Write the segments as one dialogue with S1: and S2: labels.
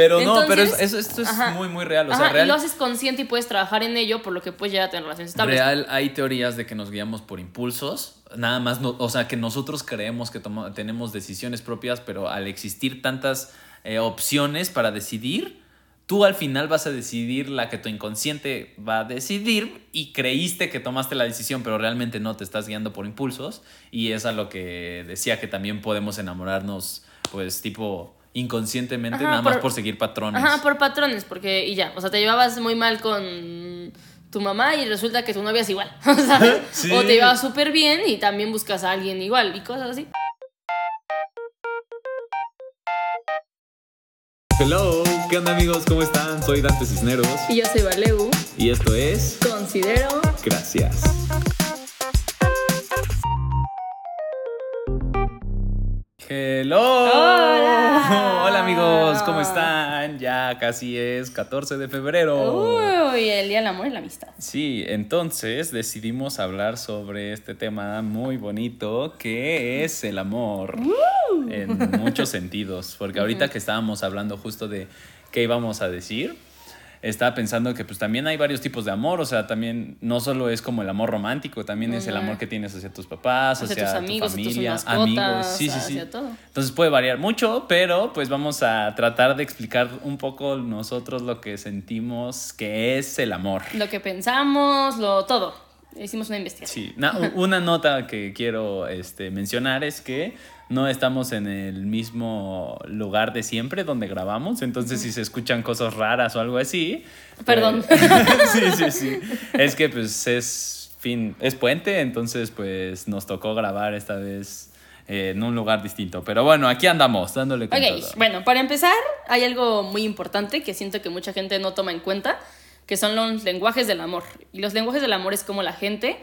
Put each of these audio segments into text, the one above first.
S1: Pero no, pero es- esto es
S2: ajá,
S1: muy, muy real. O
S2: ajá,
S1: sea,
S2: y
S1: real,
S2: lo haces consciente y puedes trabajar en ello, por lo que puedes llegar a tener relaciones estables.
S1: real hay teorías de que nos guiamos por impulsos. Nada más, no- o sea, que nosotros creemos que tenemos decisiones propias, pero al existir tantas eh, opciones para decidir, tú al final vas a decidir la que tu inconsciente va a decidir y creíste que tomaste la decisión, pero realmente no te estás guiando por impulsos. Y es a lo que decía que también podemos enamorarnos, pues, tipo inconscientemente,
S2: Ajá,
S1: nada más
S2: por-
S1: por seguir patrones.
S2: Ajá, por patrones, porque y ya, o sea, te llevabas muy mal con tu mamá y resulta que tu novia es igual, ¿sabes?
S1: Sí.
S2: O te llevabas súper bien y también buscas a alguien igual y cosas así.
S1: Hello, ¿qué onda amigos? ¿Cómo están? Soy Dante Cisneros
S2: Y yo soy Valeu,
S1: y esto es
S2: considero...
S1: Gracias. Hello.
S2: Hola.
S1: ¿Cómo están? Ya casi es 14 de febrero.
S2: Uy, el día del amor y la amistad.
S1: Sí, entonces decidimos hablar sobre este tema muy bonito que es el amor en muchos sentidos, porque ahorita que estábamos hablando justo de qué íbamos a decir, estaba pensando que pues también hay varios tipos de amor, o sea, también no solo es como el amor romántico, también es el amor que tienes hacia tus papás,
S2: Hacia
S1: hacia,
S2: tus
S1: tu
S2: amigos, hacia tus
S1: familia,
S2: mascotas,
S1: amigos, sí, sí, sí.
S2: hacia todo.
S1: Entonces puede variar mucho, pero pues vamos a tratar de explicar un poco nosotros lo que sentimos que es el amor.
S2: Lo que pensamos, lo todo. Hicimos una investigación.
S1: Sí, na- u- una nota que quiero este, mencionar es que no estamos en el mismo lugar de siempre donde grabamos, entonces si se escuchan cosas raras o algo así.
S2: Perdón.
S1: pues, sí, sí, sí. Es que pues es fin, es puente, entonces pues nos tocó grabar esta vez eh, en un lugar distinto. Pero bueno, aquí andamos, dándole con
S2: Ok,
S1: todo.
S2: bueno, para empezar, hay algo muy importante que siento que mucha gente no toma en cuenta, que son los lenguajes del amor. Y los lenguajes del amor es como la gente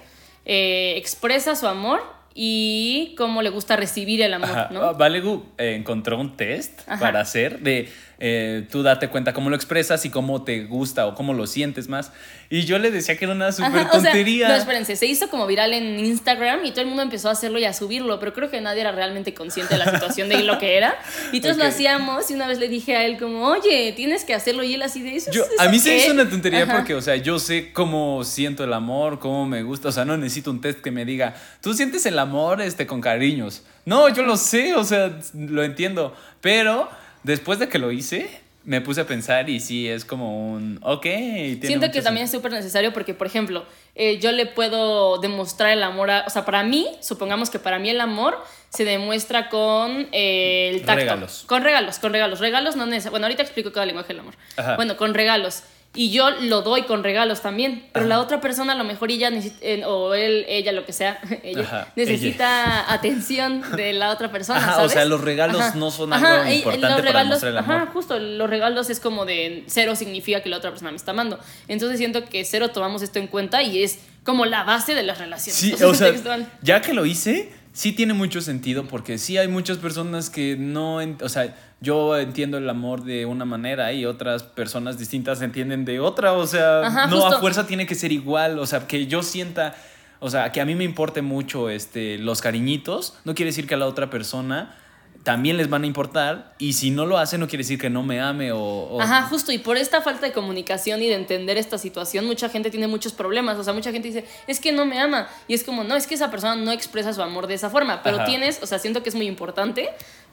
S2: eh, expresa su amor y cómo le gusta recibir el amor,
S1: Ajá.
S2: ¿no?
S1: Ah, Valegu eh, encontró un test
S2: Ajá.
S1: para hacer de eh, tú date cuenta cómo lo expresas y cómo te gusta o cómo lo sientes más. Y yo le decía que era una súper
S2: Ajá, o sea,
S1: tontería.
S2: no, espérense, se hizo como viral en Instagram y todo el mundo empezó a hacerlo y a subirlo, pero creo que nadie era realmente consciente de la situación de lo que era. Y todos
S1: Ok.
S2: lo hacíamos y una vez le dije a él como, oye, tienes que hacerlo y él así de eso.
S1: Yo-
S2: ¿eso
S1: a mí se
S2: qué?".
S1: hizo una tontería
S2: Ajá.
S1: porque, o sea, yo sé cómo siento el amor, cómo me gusta. O sea, no necesito un test que me diga, tú sientes el amor este, con cariños. No, yo lo sé, o sea, lo entiendo. Pero después de que lo hice, me puse a pensar y sí, es como un, ok. tiene
S2: Siento que también es súper necesario porque, por ejemplo, eh, yo le puedo demostrar el amor a... O sea, para mí, supongamos que para mí el amor se demuestra con eh, el tacto.
S1: Regalos.
S2: Con regalos, con regalos. Regalos no necesariamente... Bueno, ahorita explico cada lenguaje del amor.
S1: Ajá.
S2: Bueno, con regalos. Y yo lo doy con regalos también. Pero la otra persona a lo mejor ella eh, o él, ella, lo que sea, ella,
S1: Ajá,
S2: necesita atención de la otra persona,
S1: Ajá, o
S2: ¿sabes?
S1: sea, los regalos no son algo importante
S2: los
S1: para demostrar el amor.
S2: Ajá, justo, los regalos es como de cero significa que la otra persona me está amando. Entonces siento que cero tomamos esto en cuenta y es como la base de las relaciones.
S1: Sí, o sea, ya que lo hice, sí tiene mucho sentido porque sí hay muchas personas que no, o sea, yo entiendo el amor de una manera y otras personas distintas entienden de otra, o sea,
S2: Ajá,
S1: no
S2: justo.
S1: a fuerza tiene que ser igual, o sea, que yo sienta, o sea, que a mí me importe mucho este los cariñitos, no quiere decir que a la otra persona también les van a importar y si no lo hace no quiere decir que no me ame o, o-
S2: Ajá, justo, y por esta falta de comunicación y de entender esta situación, mucha gente tiene muchos problemas. O sea, mucha gente dice, es que no me ama. Y es como, no, es que esa persona no expresa su amor de esa forma. Pero
S1: Ajá.
S2: tienes, o sea, siento que es muy importante,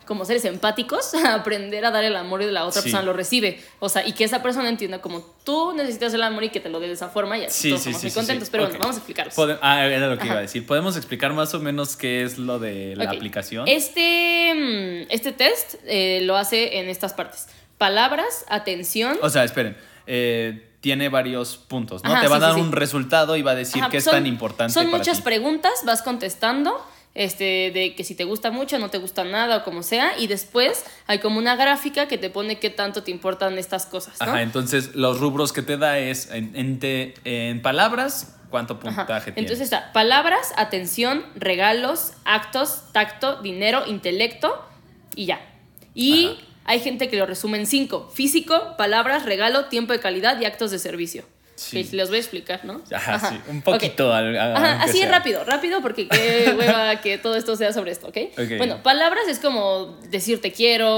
S2: como seres empáticos, aprender a dar el amor y la otra
S1: Sí.
S2: persona lo recibe. O sea, y que esa persona entienda como tú necesitas el amor y que te lo dé de esa forma. Y así
S1: Sí,
S2: todos
S1: sí, sí,
S2: muy contentos. Pero bueno, vamos a explicarlos.
S1: Ah, era lo que iba a decir. ¿Podemos explicar más o menos qué es lo de la aplicación?
S2: Este, mm, este test eh, lo hace en estas partes. Palabras, atención.
S1: O sea, esperen. eh, tiene varios puntos, ¿no?
S2: Ajá,
S1: Te va a dar un resultado y va a decir
S2: Ajá,
S1: qué es
S2: son-
S1: tan importante
S2: Son
S1: para
S2: muchas
S1: ti.
S2: preguntas, vas contestando, este, de que si te gusta mucho, no te gusta nada o como sea, y después hay como una gráfica que te pone qué tanto te importan estas cosas, ¿no?
S1: Ajá, entonces los rubros que te da es en, en te- en palabras, ¿cuánto
S2: Ajá.
S1: puntaje tiene?
S2: Entonces está palabras, atención, regalos, actos, tacto, dinero, intelecto y ya. Y
S1: Ajá.
S2: hay gente que lo resume en cinco: físico, palabras, regalo, tiempo de calidad y actos de servicio.
S1: Sí.
S2: Que les voy a explicar, ¿no?
S1: Ajá, sí, un poquito. Al-
S2: Ajá, así
S1: sea.
S2: rápido, rápido, porque qué hueva que todo esto sea sobre esto, ¿ok? Bueno, palabras es como decir te quiero,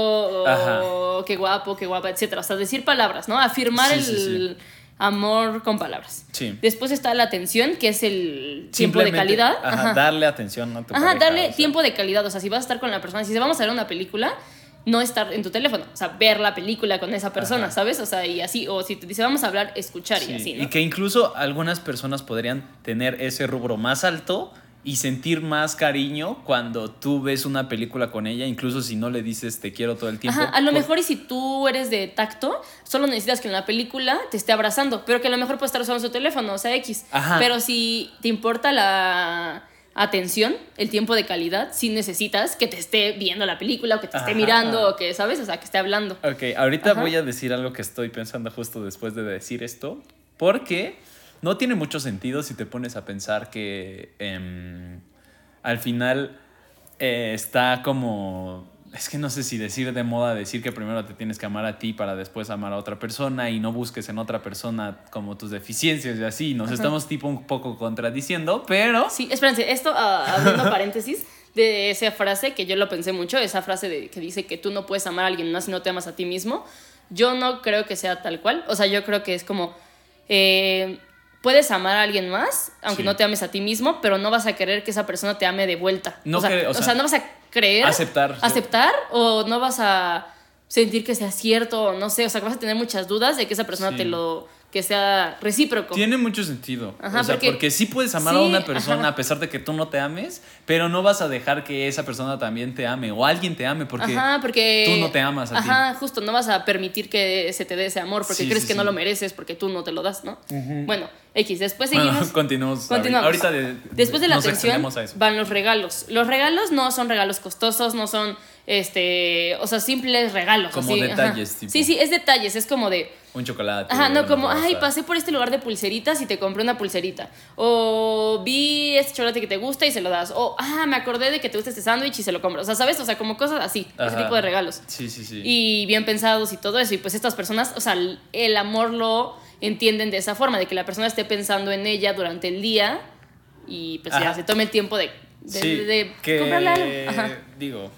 S2: o qué guapo, qué guapa, etcétera. O sea, decir palabras, ¿no? Afirmar
S1: Sí,
S2: el
S1: sí,
S2: amor con palabras.
S1: Sí.
S2: Después está la atención, que es el tiempo de calidad.
S1: Ajá, darle atención a tu
S2: Ajá,
S1: pareja,
S2: darle
S1: o sea.
S2: tiempo de calidad. O sea, si vas a estar con la persona, si vamos a ver una película, no estar en tu teléfono. O sea, ver la película con esa persona,
S1: Ajá.
S2: ¿sabes? O sea, y así. O si te dice vamos a hablar, escuchar
S1: Sí,
S2: y así, ¿no?
S1: Y que incluso algunas personas podrían tener ese rubro más alto y sentir más cariño cuando tú ves una película con ella, incluso si no le dices te quiero todo el tiempo.
S2: Ajá, a lo
S1: por-
S2: mejor y si tú eres de tacto, solo necesitas que en la película te esté abrazando, pero que a lo mejor puede estar usando su teléfono, o sea, X.
S1: Ajá.
S2: Pero si te importa la atención, el tiempo de calidad, si necesitas que te esté viendo la película o que te esté
S1: Ajá.
S2: mirando o que, ¿sabes? O sea, que esté hablando.
S1: Ok, ahorita
S2: Ajá.
S1: voy a decir algo que estoy pensando justo después de decir esto, porque no tiene mucho sentido si te pones a pensar que em, al final eh, está como... Es que no sé si decir de moda decir que primero te tienes que amar a ti para después amar a otra persona y no busques en otra persona como tus deficiencias y así. Nos estamos tipo un poco contradiciendo, pero...
S2: Sí, espérense, esto, ah, abriendo paréntesis, de esa frase que yo lo pensé mucho, esa frase de, que dice que tú no puedes amar a alguien más si no te amas a ti mismo, yo no creo que sea tal cual. O sea, yo creo que es como, eh, puedes amar a alguien más, aunque
S1: Sí.
S2: no te ames a ti mismo, pero no vas a querer que esa persona te ame de vuelta.
S1: No
S2: o, sea,
S1: que- o
S2: o
S1: sea,
S2: sea, no vas a creer.
S1: aceptar, sí.
S2: Aceptar o no vas a sentir que sea cierto o no sé, o sea, que vas a tener muchas dudas de que esa persona
S1: Sí.
S2: te lo, que sea recíproco.
S1: Tiene mucho sentido.
S2: Ajá,
S1: o sea, porque,
S2: porque-
S1: sí puedes amar a
S2: sí,
S1: una persona
S2: ajá.
S1: a pesar de que tú no te ames, pero no vas a dejar que esa persona también te ame o alguien te ame porque,
S2: Ajá, porque
S1: tú no te amas a ti.
S2: Ajá, justo, no vas a permitir que se te dé ese amor porque
S1: Sí,
S2: crees
S1: sí,
S2: que no lo mereces porque tú no te lo das, ¿no? Bueno, X, después
S1: Bueno,
S2: seguimos.
S1: continuamos.
S2: Continuamos.
S1: Ahorita de-
S2: Después de la atención
S1: a
S2: van los regalos. Los regalos no son regalos costosos, no son este, o sea, simples regalos.
S1: Como
S2: así, ajá.
S1: detalles, tipo.
S2: Sí, sí, es detalles, es como de,
S1: Un chocolate.
S2: Ajá, no, como, ay, pasé por este lugar de pulseritas y te compré una pulserita. O vi este chocolate que te gusta y se lo das. O, ah, me acordé de que te gusta este sándwich y se lo compro. O sea, ¿sabes? O sea, como cosas así, ese tipo de regalos.
S1: Sí, sí, sí.
S2: Y bien pensados y todo eso. Y pues estas personas, o sea, el- amor lo entienden de esa forma, de que la persona esté pensando en ella durante el día y pues ya se tome el tiempo de, de,
S1: sí,
S2: de
S1: que,
S2: comprarle algo. Ajá.
S1: digo,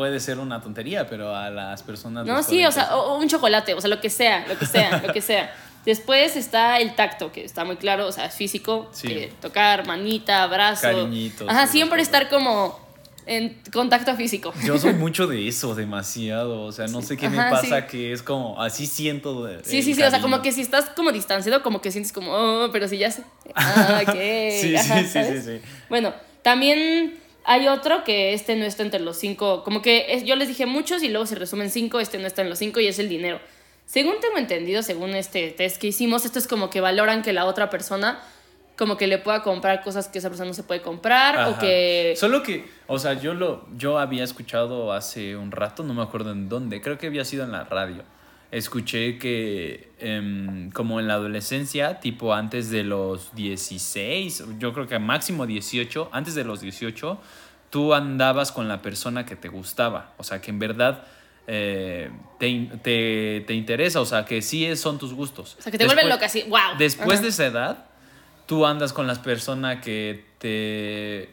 S1: puede ser una tontería, pero a las personas...
S2: No, sí, o sea, o, un chocolate, o sea, lo que sea, lo que sea, lo que sea. Después está el tacto, que está muy claro, o sea, es físico,
S1: Sí.
S2: que tocar, manita, brazo.
S1: Cariñitos,
S2: Ajá, siempre estar como en contacto físico.
S1: Yo soy mucho de eso, demasiado. O sea, no sé qué me
S2: Ajá,
S1: pasa
S2: sí.
S1: que es como, así siento. de-
S2: Sí,
S1: el
S2: sí, sí, o sea, como que si estás como distanciado, como que sientes como, oh, pero si ya sé. Ah, ok.
S1: Sí,
S2: ajá,
S1: sí, sí, sí, sí.
S2: Bueno, también hay otro que este no está entre los cinco, como que es- yo les dije muchos y luego se resumen cinco, este no está en los cinco y es el dinero. Según tengo entendido, según este test que hicimos, esto es como que valoran que la otra persona como que le pueda comprar cosas que esa persona no se puede comprar o que...
S1: Solo que, o sea, yo lo yo había escuchado hace un rato, no me acuerdo en dónde, creo que había sido en la radio. Escuché que em, como en la adolescencia, tipo antes de los 16, yo creo que máximo 18, antes de los 18, tú andabas con la persona que te gustaba. O sea, que en verdad eh, te, te, te interesa, o sea, que sí es- son tus gustos.
S2: O sea, que te vuelven loca así, wow.
S1: Después
S2: Ajá.
S1: de esa edad, tú andas con las personas que te.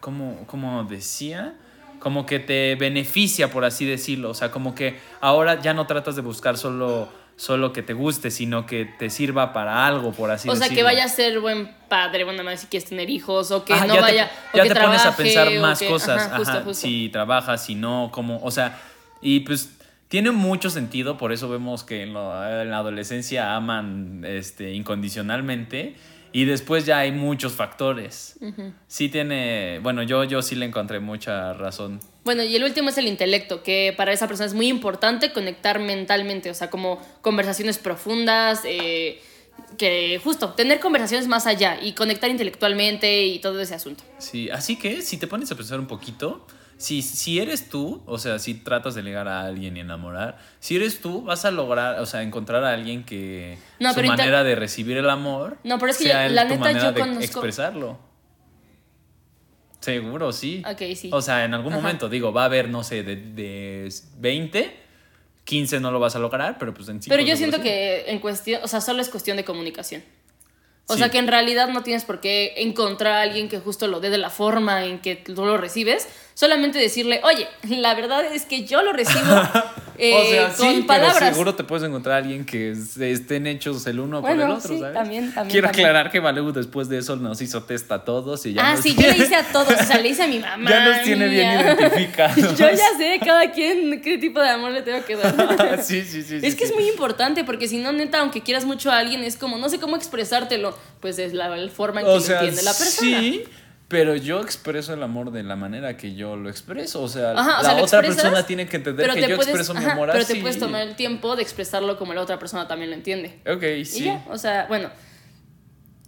S1: ¿Cómo, cómo decía? Como que te beneficia, por así decirlo. O sea, como que ahora ya no tratas de buscar solo, solo que te guste, sino que te sirva para algo, por así
S2: O
S1: decirlo.
S2: sea, que vaya a ser buen padre, buena madre si quieres tener hijos, o que
S1: Ajá,
S2: no
S1: ya
S2: vaya.
S1: Te,
S2: o
S1: ya
S2: que
S1: te pones a pensar
S2: o
S1: más
S2: que-
S1: cosas.
S2: ajá, justo,
S1: ajá,
S2: justo.
S1: Si trabajas, si no, como. O sea, y pues. Tiene mucho sentido, por eso vemos que en, lo- en la adolescencia aman este, incondicionalmente y después ya hay muchos factores. Sí tiene, bueno, yo, yo sí le encontré mucha razón.
S2: Bueno, y el último es el intelecto, que para esa persona es muy importante conectar mentalmente, o sea, como conversaciones profundas, eh, que justo, tener conversaciones más allá y conectar intelectualmente y todo ese asunto.
S1: Sí, así que si te pones a pensar un poquito, si, si eres tú, o sea, si tratas de ligar a alguien y enamorar, si eres tú, vas a lograr, o sea, encontrar a alguien que
S2: No,
S1: su manera de recibir el amor
S2: No, pero es que
S1: sea
S2: yo- la
S1: tu
S2: neta
S1: manera
S2: yo
S1: de
S2: conozco-
S1: expresarlo. Seguro, sí.
S2: Ok, sí.
S1: O sea, en algún
S2: Ajá.
S1: momento, digo, va a haber, no sé, de, de 20 15 no lo vas a lograr, pero pues en 5
S2: Pero yo siento que en cuestión, o sea, solo es cuestión de comunicación. O sea, que en realidad no tienes por qué encontrar a alguien que justo lo dé de la forma en que tú lo recibes. Solamente decirle, oye, la verdad es que yo lo recibo eh,
S1: o sea,
S2: con palabras.
S1: Pero seguro te puedes encontrar a alguien que estén hechos el uno
S2: Bueno,
S1: por el otro,
S2: sí,
S1: ¿sabes?
S2: también, también,
S1: Quiero
S2: también.
S1: aclarar que Valeu después de eso nos hizo test a todos y ya
S2: Ah,
S1: nos
S2: sí, yo le hice a todos, o sea, le hice a mi mamá.
S1: Ya nos tiene bien identificados.
S2: yo ya sé cada quien qué tipo de amor le tengo que dar.
S1: sí, sí, sí.
S2: Es
S1: sí,
S2: que es muy importante porque si no, neta, aunque quieras mucho a alguien, es como, no sé cómo expresártelo. Pues es la, la forma en que lo entiende la persona.
S1: sí, pero yo expreso el amor de la manera que yo lo expreso. O sea,
S2: Ajá, o
S1: la
S2: sea,
S1: otra persona tiene que entender
S2: pero
S1: que yo
S2: puedes,
S1: expreso mi amor
S2: pero
S1: así.
S2: te puedes tomar el tiempo de expresarlo como la otra persona también lo entiende.
S1: Ok,
S2: Y
S1: sí.
S2: ya, o sea, bueno.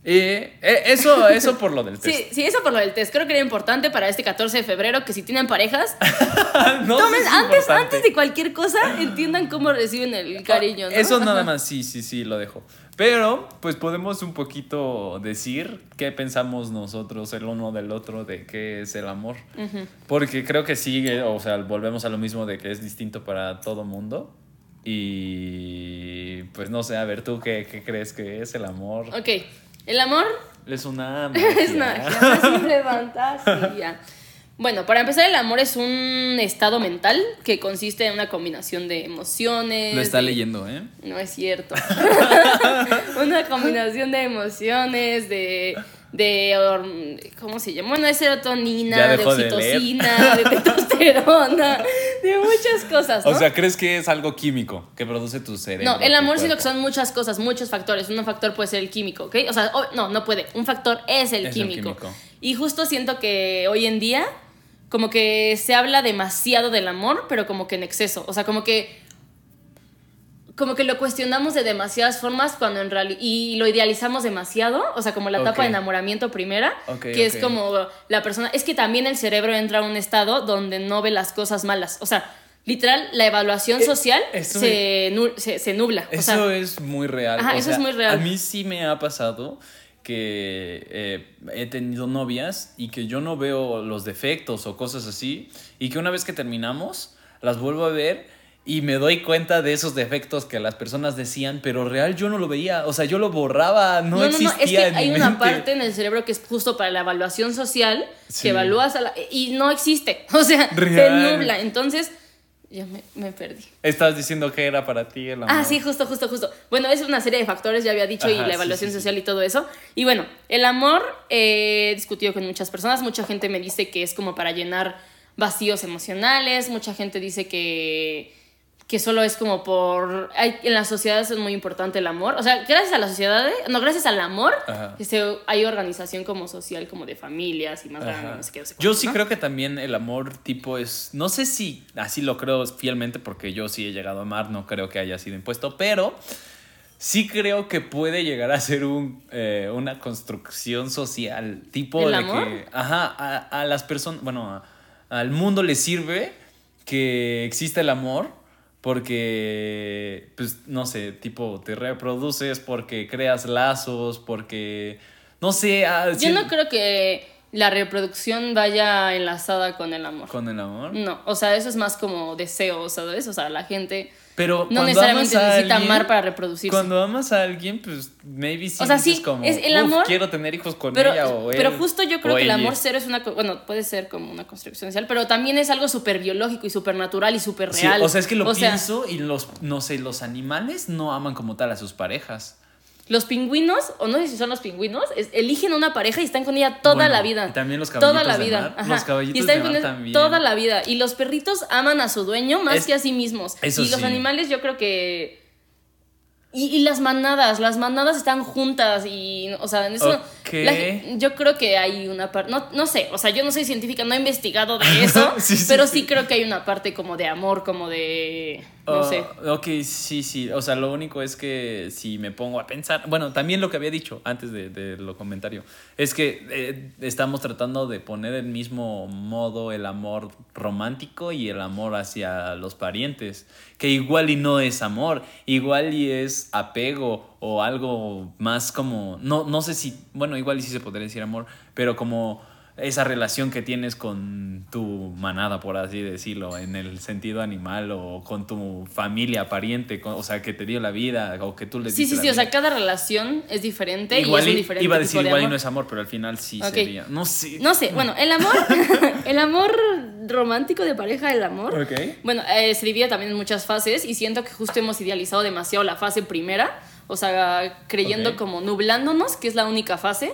S1: Eh, eso, eso por lo del test.
S2: Sí, sí, eso por lo del test. Creo que era importante para este 14 de febrero que si tienen parejas,
S1: no,
S2: tomen antes, antes de cualquier cosa, entiendan cómo reciben el cariño, ¿no?
S1: Eso nada más, sí, sí, sí, lo dejo. Pero, pues podemos un poquito decir qué pensamos nosotros el uno del otro de qué es el amor. Porque creo que sí, eh, o sea, volvemos a lo mismo de que es distinto para todo mundo. Y pues no sé, a ver, ¿tú qué, qué crees que es el amor?
S2: Ok, el amor
S1: Es una
S2: es
S1: magia.
S2: simple fantasía. Bueno, para empezar, el amor es un estado mental que consiste en una combinación de emociones.
S1: Lo está
S2: de-
S1: leyendo, ¿eh?
S2: No es cierto. una combinación de emociones, de, de ¿cómo se llama? Bueno, de serotonina, de oxitocina, de testosterona, de muchas cosas, ¿no?
S1: O sea, ¿crees que es algo químico que produce tu cerebro?
S2: no, el amor siento que son muchas cosas, muchos factores. Un factor puede ser el químico, ¿ok? O sea, no, no puede. Un factor es el,
S1: Es el
S2: químico.
S1: químico.
S2: Y justo siento que hoy en día, como que se habla demasiado del amor, pero como que en exceso. O sea, como que. Como que lo cuestionamos de demasiadas formas cuando en realidad. Y lo idealizamos demasiado. O sea, como la etapa de enamoramiento primera. Que es como la persona. Es que también el cerebro entra a un estado donde no ve las cosas malas. O sea, literal, la evaluación social
S1: Eh, eso
S2: se, nu- se, se nubla. O sea,
S1: Eso es muy real.
S2: Ajá,
S1: o
S2: eso es muy real.
S1: A mí sí me ha pasado que eh, he tenido novias y que yo no veo los defectos o cosas así y que una vez que terminamos las vuelvo a ver y me doy cuenta de esos defectos que las personas decían, pero real yo no lo veía, o sea, yo lo borraba, no,
S2: No, no, no,
S1: existía
S2: es que
S1: en mi
S2: hay una
S1: mente.
S2: parte en el cerebro que es justo para la evaluación social,
S1: Sí.
S2: que evalúas a la- y no existe, o sea, se
S1: Real.
S2: nubla, entonces ya me, me perdí.
S1: Estabas diciendo que era para ti el amor.
S2: Ah, sí, justo, justo, justo. Bueno, es una serie de factores, ya había dicho, y la evaluación
S1: sí, sí.
S2: social y todo eso. Y bueno, el amor, eh, he discutido con muchas personas, mucha gente me dice que es como para llenar vacíos emocionales, mucha gente dice que, que solo es como por... hay- en las sociedades es muy importante el amor, o sea, gracias a la sociedad, no, gracias al amor, que se- hay organización como social, como de familias y más grande, no sé qué, no sé
S1: Yo sí
S2: ¿no?
S1: creo que también el amor tipo es, no sé si así lo creo fielmente porque yo sí he llegado a amar, no creo que haya sido impuesto, pero sí creo que puede llegar a ser un, eh, una construcción social tipo
S2: ¿El
S1: de
S2: amor?
S1: que, ajá, a, a las personas, bueno, a- al mundo le sirve que exista el amor porque, pues, no sé, tipo, te reproduces porque creas lazos, porque, no sé, ah,
S2: Yo no creo que la reproducción vaya enlazada con el amor.
S1: con el amor.
S2: No, o sea, eso es más como deseo, ¿sabes? O sea, la gente
S1: Pero
S2: no necesariamente necesita
S1: alguien-
S2: amar para reproducirse.
S1: Cuando amas a alguien, pues maybe sí
S2: O sea, sí,
S1: como,
S2: es el
S1: "Uf,
S2: amor,
S1: quiero tener hijos con
S2: pero,
S1: ella o él.
S2: pero justo yo creo que el
S1: ella".
S2: amor cero es una, bueno, puede ser como una construcción social, pero también es algo súper biológico y súper natural y súper
S1: Sí,
S2: real.
S1: o sea, es que lo
S2: O sea,
S1: pienso y los, no sé, los animales no aman como tal a sus parejas.
S2: Los pingüinos, o no sé si son los pingüinos, es- eligen una pareja y están con ella toda
S1: Bueno,
S2: la vida.
S1: y también los
S2: Toda la
S1: caballitos de
S2: vida.
S1: mar.
S2: ajá.
S1: Los caballitos
S2: y están
S1: de
S2: con
S1: mar también.
S2: toda la vida. Y los perritos aman a su dueño más
S1: Es-
S2: que a sí mismos.
S1: eso
S2: y los
S1: sí.
S2: animales yo creo que... Y, y las manadas, las manadas están juntas y, o sea, en eso... La yo creo que hay una parte, no, no sé, o sea, yo no soy científica, no he investigado de eso,
S1: Sí, sí,
S2: pero
S1: sí.
S2: sí creo que hay una parte como de amor, como de... No
S1: Oh,
S2: sé.
S1: Ok, sí, sí. O sea, lo único es que si me pongo a pensar. Bueno, también lo que había dicho antes de, de lo comentario. Es que eh, estamos tratando de poner el mismo modo el amor romántico y el amor hacia los parientes. Que igual y no es amor. Igual y es apego o algo más como. No, no sé si. Bueno, igual y sí se podría decir amor. Pero como. Esa relación que tienes con tu manada, por así decirlo, en el sentido animal o con tu familia, pariente, con- o sea, que te dio la vida o que tú le
S2: Sí, sí,
S1: la
S2: sí, o sea, cada relación es diferente
S1: Igual
S2: y es un diferente
S1: iba a
S2: tipo
S1: decir
S2: de
S1: igual y no es amor, pero al final sí sería. No sé.
S2: No sé, bueno, el amor, el amor romántico de pareja, el amor.
S1: Ok.
S2: Bueno, eh, se divide también en muchas fases y siento que justo hemos idealizado demasiado la fase primera, o sea, creyendo como nublándonos, que es la única fase.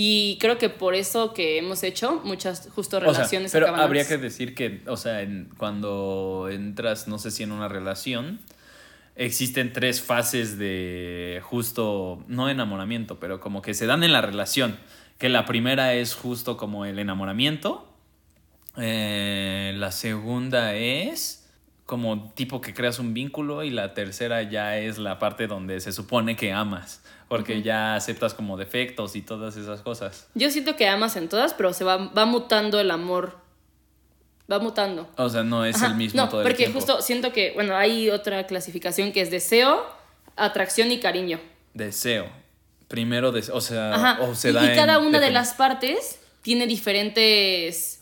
S2: Y creo que por eso que hemos hecho muchas justo
S1: O sea,
S2: relaciones
S1: pero
S2: acaban
S1: habría
S2: antes.
S1: que decir que, o sea, en- cuando entras, no sé si en una relación, existen tres fases de justo, no enamoramiento, pero como que se dan en la relación. Que la primera es justo como el enamoramiento. Eh, la segunda es como tipo que creas un vínculo y la tercera ya es la parte donde se supone que amas, porque ya aceptas como defectos y todas esas cosas.
S2: Yo siento que amas en todas, pero se va, va mutando el amor. Va mutando.
S1: O sea, no es
S2: Ajá,
S1: el mismo
S2: no,
S1: todo el
S2: porque
S1: tiempo.
S2: justo siento que, bueno, hay otra clasificación que es deseo, atracción y cariño.
S1: Deseo. Primero, des- o sea,
S2: Ajá.
S1: o se
S2: y,
S1: da
S2: y cada
S1: en-
S2: una de las partes tiene diferentes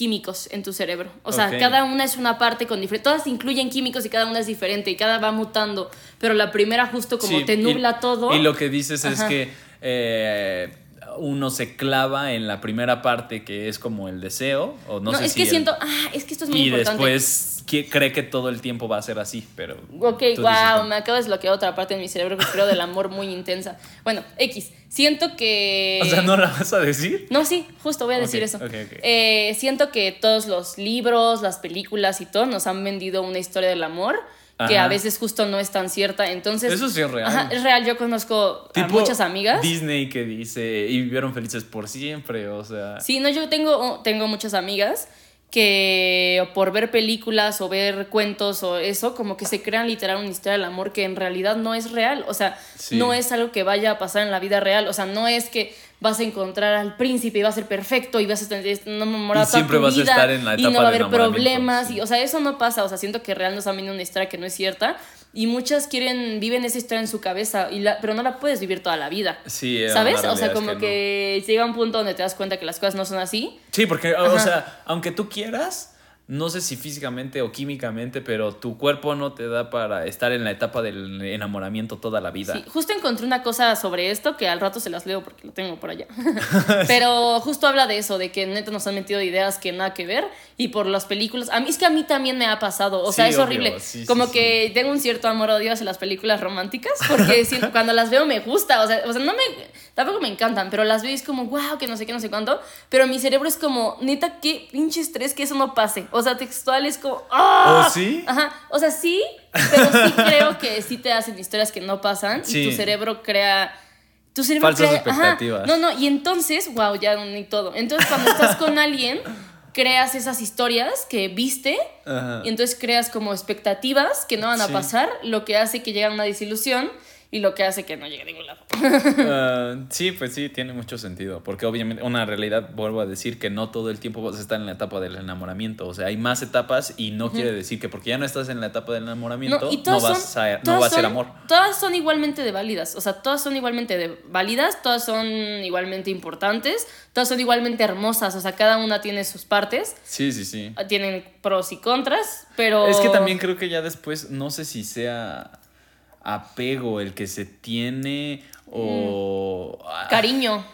S2: químicos en tu cerebro. O sea, cada una es una parte con diferente. Todas incluyen químicos y cada una es diferente y cada va mutando. Pero la primera justo como
S1: Sí,
S2: te
S1: y-
S2: nubla todo.
S1: Y lo que dices es que eh, uno se clava en la primera parte que es como el deseo, o no,
S2: No,
S1: sé
S2: es
S1: si
S2: que
S1: el-
S2: siento, ah, es que esto es muy
S1: y
S2: importante.
S1: después que- cree que todo el tiempo va a ser así, pero...
S2: Ok, wow, me acabo de desbloquear otra parte de mi cerebro que creo del amor muy intensa. Bueno, X, siento que...
S1: O sea, ¿no la vas a decir?
S2: No, sí, justo voy a decir eso.
S1: ok, ok.
S2: Eh, siento que todos los libros, las películas y todo nos han vendido una historia del amor que
S1: Ajá.
S2: a veces justo no es tan cierta. Entonces,
S1: Eso sí es real.
S2: Ajá, es real. Yo conozco a muchas amigas.
S1: Disney que dice, y vivieron felices por siempre, o sea...
S2: Sí, no, yo tengo, tengo muchas amigas que por ver películas o ver cuentos o eso, como que se crean literal una historia del amor que en realidad no es real. O sea,
S1: Sí.
S2: no es algo que vaya a pasar en la vida real. O sea, no es que vas a encontrar al príncipe y va a ser perfecto y vas a estar enamorado
S1: Y siempre vas a
S2: vida
S1: estar en la
S2: y no
S1: etapa
S2: va a haber problemas.
S1: sí.
S2: Y, o sea, eso no pasa. O sea, siento que real nos han venido una historia que no es cierta y muchas quieren, viven esa historia en su cabeza, y la, pero no la puedes vivir toda la vida.
S1: Sí, la
S2: ¿Sabes? O sea,
S1: es
S2: como
S1: que no.
S2: que llega un punto donde te das cuenta que las cosas no son así.
S1: Sí, porque, o
S2: Ajá.
S1: sea, aunque tú quieras, no sé si físicamente o químicamente, pero tu cuerpo no te da para estar en la etapa del enamoramiento toda la vida.
S2: Sí, justo encontré una cosa sobre esto que al rato se las leo porque lo tengo por allá. Pero justo habla de eso, de que neta nos han metido ideas que nada que ver y por las películas. A mí es que a mí también me ha pasado, o sea,
S1: Sí,
S2: es horrible.
S1: sí,
S2: Como
S1: sí.
S2: que tengo un cierto amor-odio hacia las películas románticas porque cuando las veo me gusta, o sea, o sea, no me, tampoco me encantan, pero las veo y es como, wow, que no sé qué, no sé cuánto. Pero mi cerebro es como, neta, qué pinche estrés que eso no pase. O sea, textual es como, ¡ah!
S1: ¿Oh, sí?
S2: Ajá, o sea, sí, pero sí creo que sí te hacen historias que no pasan y
S1: Sí.
S2: tu cerebro crea... Tu cerebro
S1: Falsas
S2: crea... ajá,
S1: expectativas.
S2: no, no, y entonces, wow, ya uní todo. Entonces, cuando estás con alguien, creas esas historias que viste
S1: Ajá.
S2: y entonces creas como expectativas que no van a
S1: Sí.
S2: pasar, lo que hace que llegue a una desilusión y lo que hace que no llegue a ningún lado.
S1: Ah, sí, pues sí, tiene mucho sentido. Porque obviamente, una realidad, vuelvo a decir que no todo el tiempo vas a estar en la etapa del enamoramiento. O sea, hay más etapas y no quiere decir que porque ya no estás en la etapa del enamoramiento, no,
S2: y
S1: vas
S2: son-
S1: a, no va a ser amor.
S2: Todas son igualmente de válidas, o sea, todas son igualmente de válidas, todas son igualmente importantes, todas son igualmente hermosas, o sea, cada una tiene sus partes,
S1: Sí, sí, sí.
S2: tienen pros y contras, pero...
S1: Es que también creo que ya después, no sé si sea apego el que se tiene o... ah,
S2: Cariño,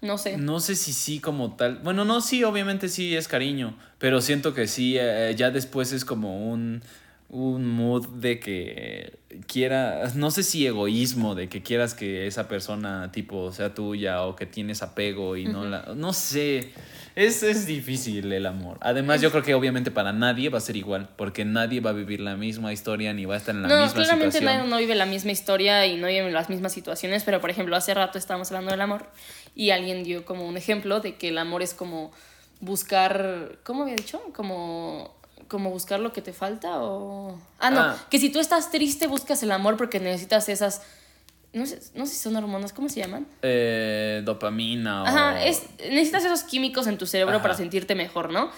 S2: no sé.
S1: No sé si sí como tal. Bueno, no, sí, obviamente sí es cariño. Pero siento que sí, eh, ya después es como un, un mood de que quiera, no sé si egoísmo, de que quieras que esa persona tipo sea tuya o que tienes apego y no la... No sé. Es, es difícil el amor. Además, yo creo que obviamente para nadie va a ser igual, porque nadie va a vivir la misma historia ni va a estar en la
S2: No,
S1: misma
S2: claramente
S1: situación.
S2: nadie no vive la misma historia y no vive las mismas situaciones, pero por ejemplo, hace rato estábamos hablando del amor y alguien dio como un ejemplo de que el amor es como buscar, ¿cómo había dicho? Como como buscar lo que te falta o ah no
S1: Ah.
S2: que si tú estás triste buscas el amor porque necesitas esas no sé, no sé si son hormonas cómo se llaman
S1: Eh, dopamina o...
S2: Ajá, es, necesitas esos químicos en tu cerebro
S1: Ajá.
S2: para sentirte mejor, ¿no?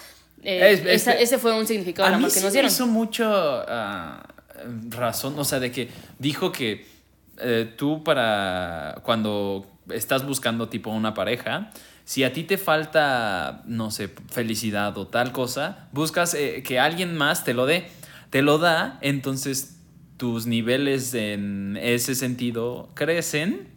S2: Eh,
S1: Es- es-
S2: esa- ese fue un significado del amor que
S1: sí
S2: nos dieron.
S1: hizo mucho ah, razón, o sea, de que dijo que eh, tú para cuando estás buscando tipo una pareja, Si a ti te falta, no sé, felicidad o tal cosa, buscas eh, que alguien más te lo dé. Te lo da, entonces tus niveles en ese sentido crecen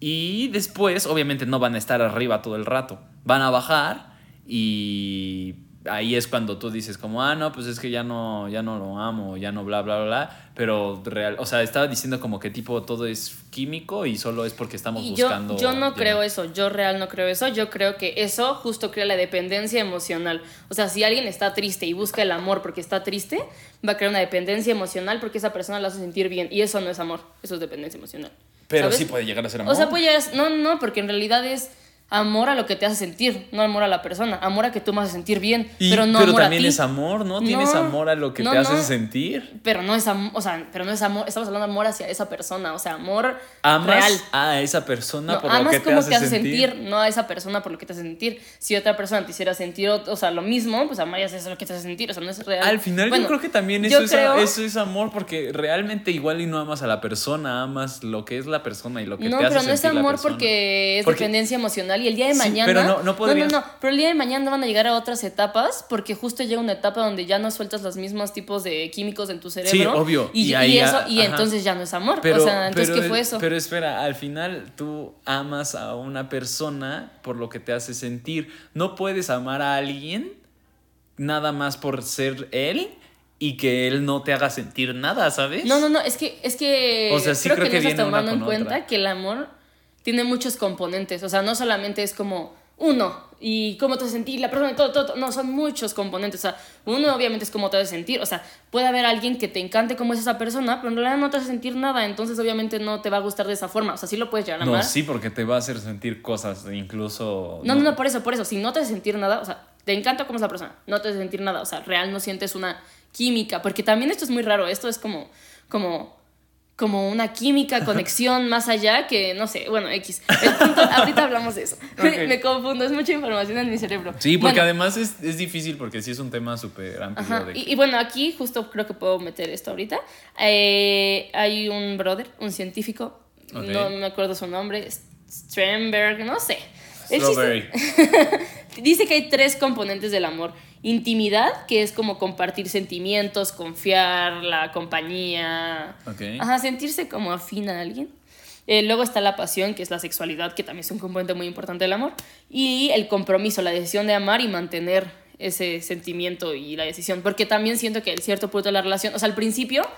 S1: y después, obviamente, no van a estar arriba todo el rato. Van a bajar y ahí es cuando tú dices como, ah, no, pues es que ya no, ya no lo amo, ya no bla, bla, bla, pero real, o sea, estaba diciendo como que tipo todo es químico y solo es porque estamos buscando.
S2: Yo no creo eso, yo real no creo eso, yo creo que eso justo crea la dependencia emocional. O sea, si alguien está triste y busca el amor porque está triste, va a crear una dependencia emocional porque esa persona la hace sentir bien y eso no es amor, eso es dependencia emocional.
S1: Pero sí puede llegar a ser amor.
S2: O sea, pues ya es, no, no, porque en realidad es amor a lo que te hace sentir, no amor a la persona, amor a que tú me haces sentir bien, pero no
S1: pero también es amor, ¿no? Tienes amor a lo que te hace sentir.
S2: Pero no es amor, o sea, pero no es amor, estamos hablando de amor hacia esa persona, o sea, amor real.
S1: a esa persona por lo que te hace, te hace sentir.
S2: no a esa persona por lo que te hace sentir. Si otra persona te hiciera sentir, o sea, lo mismo, pues amarías eso lo que te hace sentir, o sea, no es real.
S1: Al final yo creo que también eso, es, eso es amor porque realmente igual y no amas a la persona, amas lo que es la persona y lo que te hace sentir No, pero no es amor
S2: porque es dependencia emocional y el día de mañana no, no No, no, Pero el día de mañana van a llegar a otras etapas porque justo llega una etapa donde ya no sueltas los mismos tipos de químicos en tu cerebro.
S1: Sí, obvio.
S2: Y, eso, y entonces ya no es amor. o sea, entonces, ¿qué fue eso?
S1: Pero espera, al final tú amas a una persona por lo que te hace sentir. No puedes amar a alguien nada más por ser él y que él no te haga sentir nada, ¿sabes?
S2: No, no, no, es que, es que o sea, sí creo, que, no estás tomando en cuenta que el amor tiene muchos componentes. O sea, no solamente es como uno, y cómo te sentir, la persona, todo, todo, no, son muchos componentes. O sea, uno obviamente es cómo te hace sentir. O sea, puede haber alguien que te encante cómo es esa persona, pero en realidad no te hace sentir nada, entonces obviamente no te va a gustar de esa forma. O sea, sí lo puedes llegar a amar.
S1: No, sí, porque te va a hacer sentir cosas, incluso...
S2: No, no, no, por eso, por eso. Si no te hace sentir nada, o sea, te encanta cómo es la persona, no te hace sentir nada. O sea, real no sientes una química, porque también esto es muy raro. Esto es como, como como una química, conexión más allá que, no sé, bueno, X. ahorita hablamos de eso. Me, confundo, es mucha información en mi cerebro.
S1: Sí, porque además es, es, difícil porque sí es un tema súper amplio.
S2: Y, bueno, aquí justo creo que puedo meter esto ahorita. Eh, hay un brother, un científico, no me acuerdo su nombre, Strenberg, no sé. Dice que hay tres componentes del amor Intimidad, que es como compartir sentimientos, confiar, la compañía. Ajá, sentirse como afín a alguien. Eh, luego está la pasión, que es la sexualidad, que también es un componente muy importante del amor. Y el compromiso, la decisión de amar y mantener ese sentimiento y la decisión. Porque también siento que el cierto punto de la relación, o sea, al principio,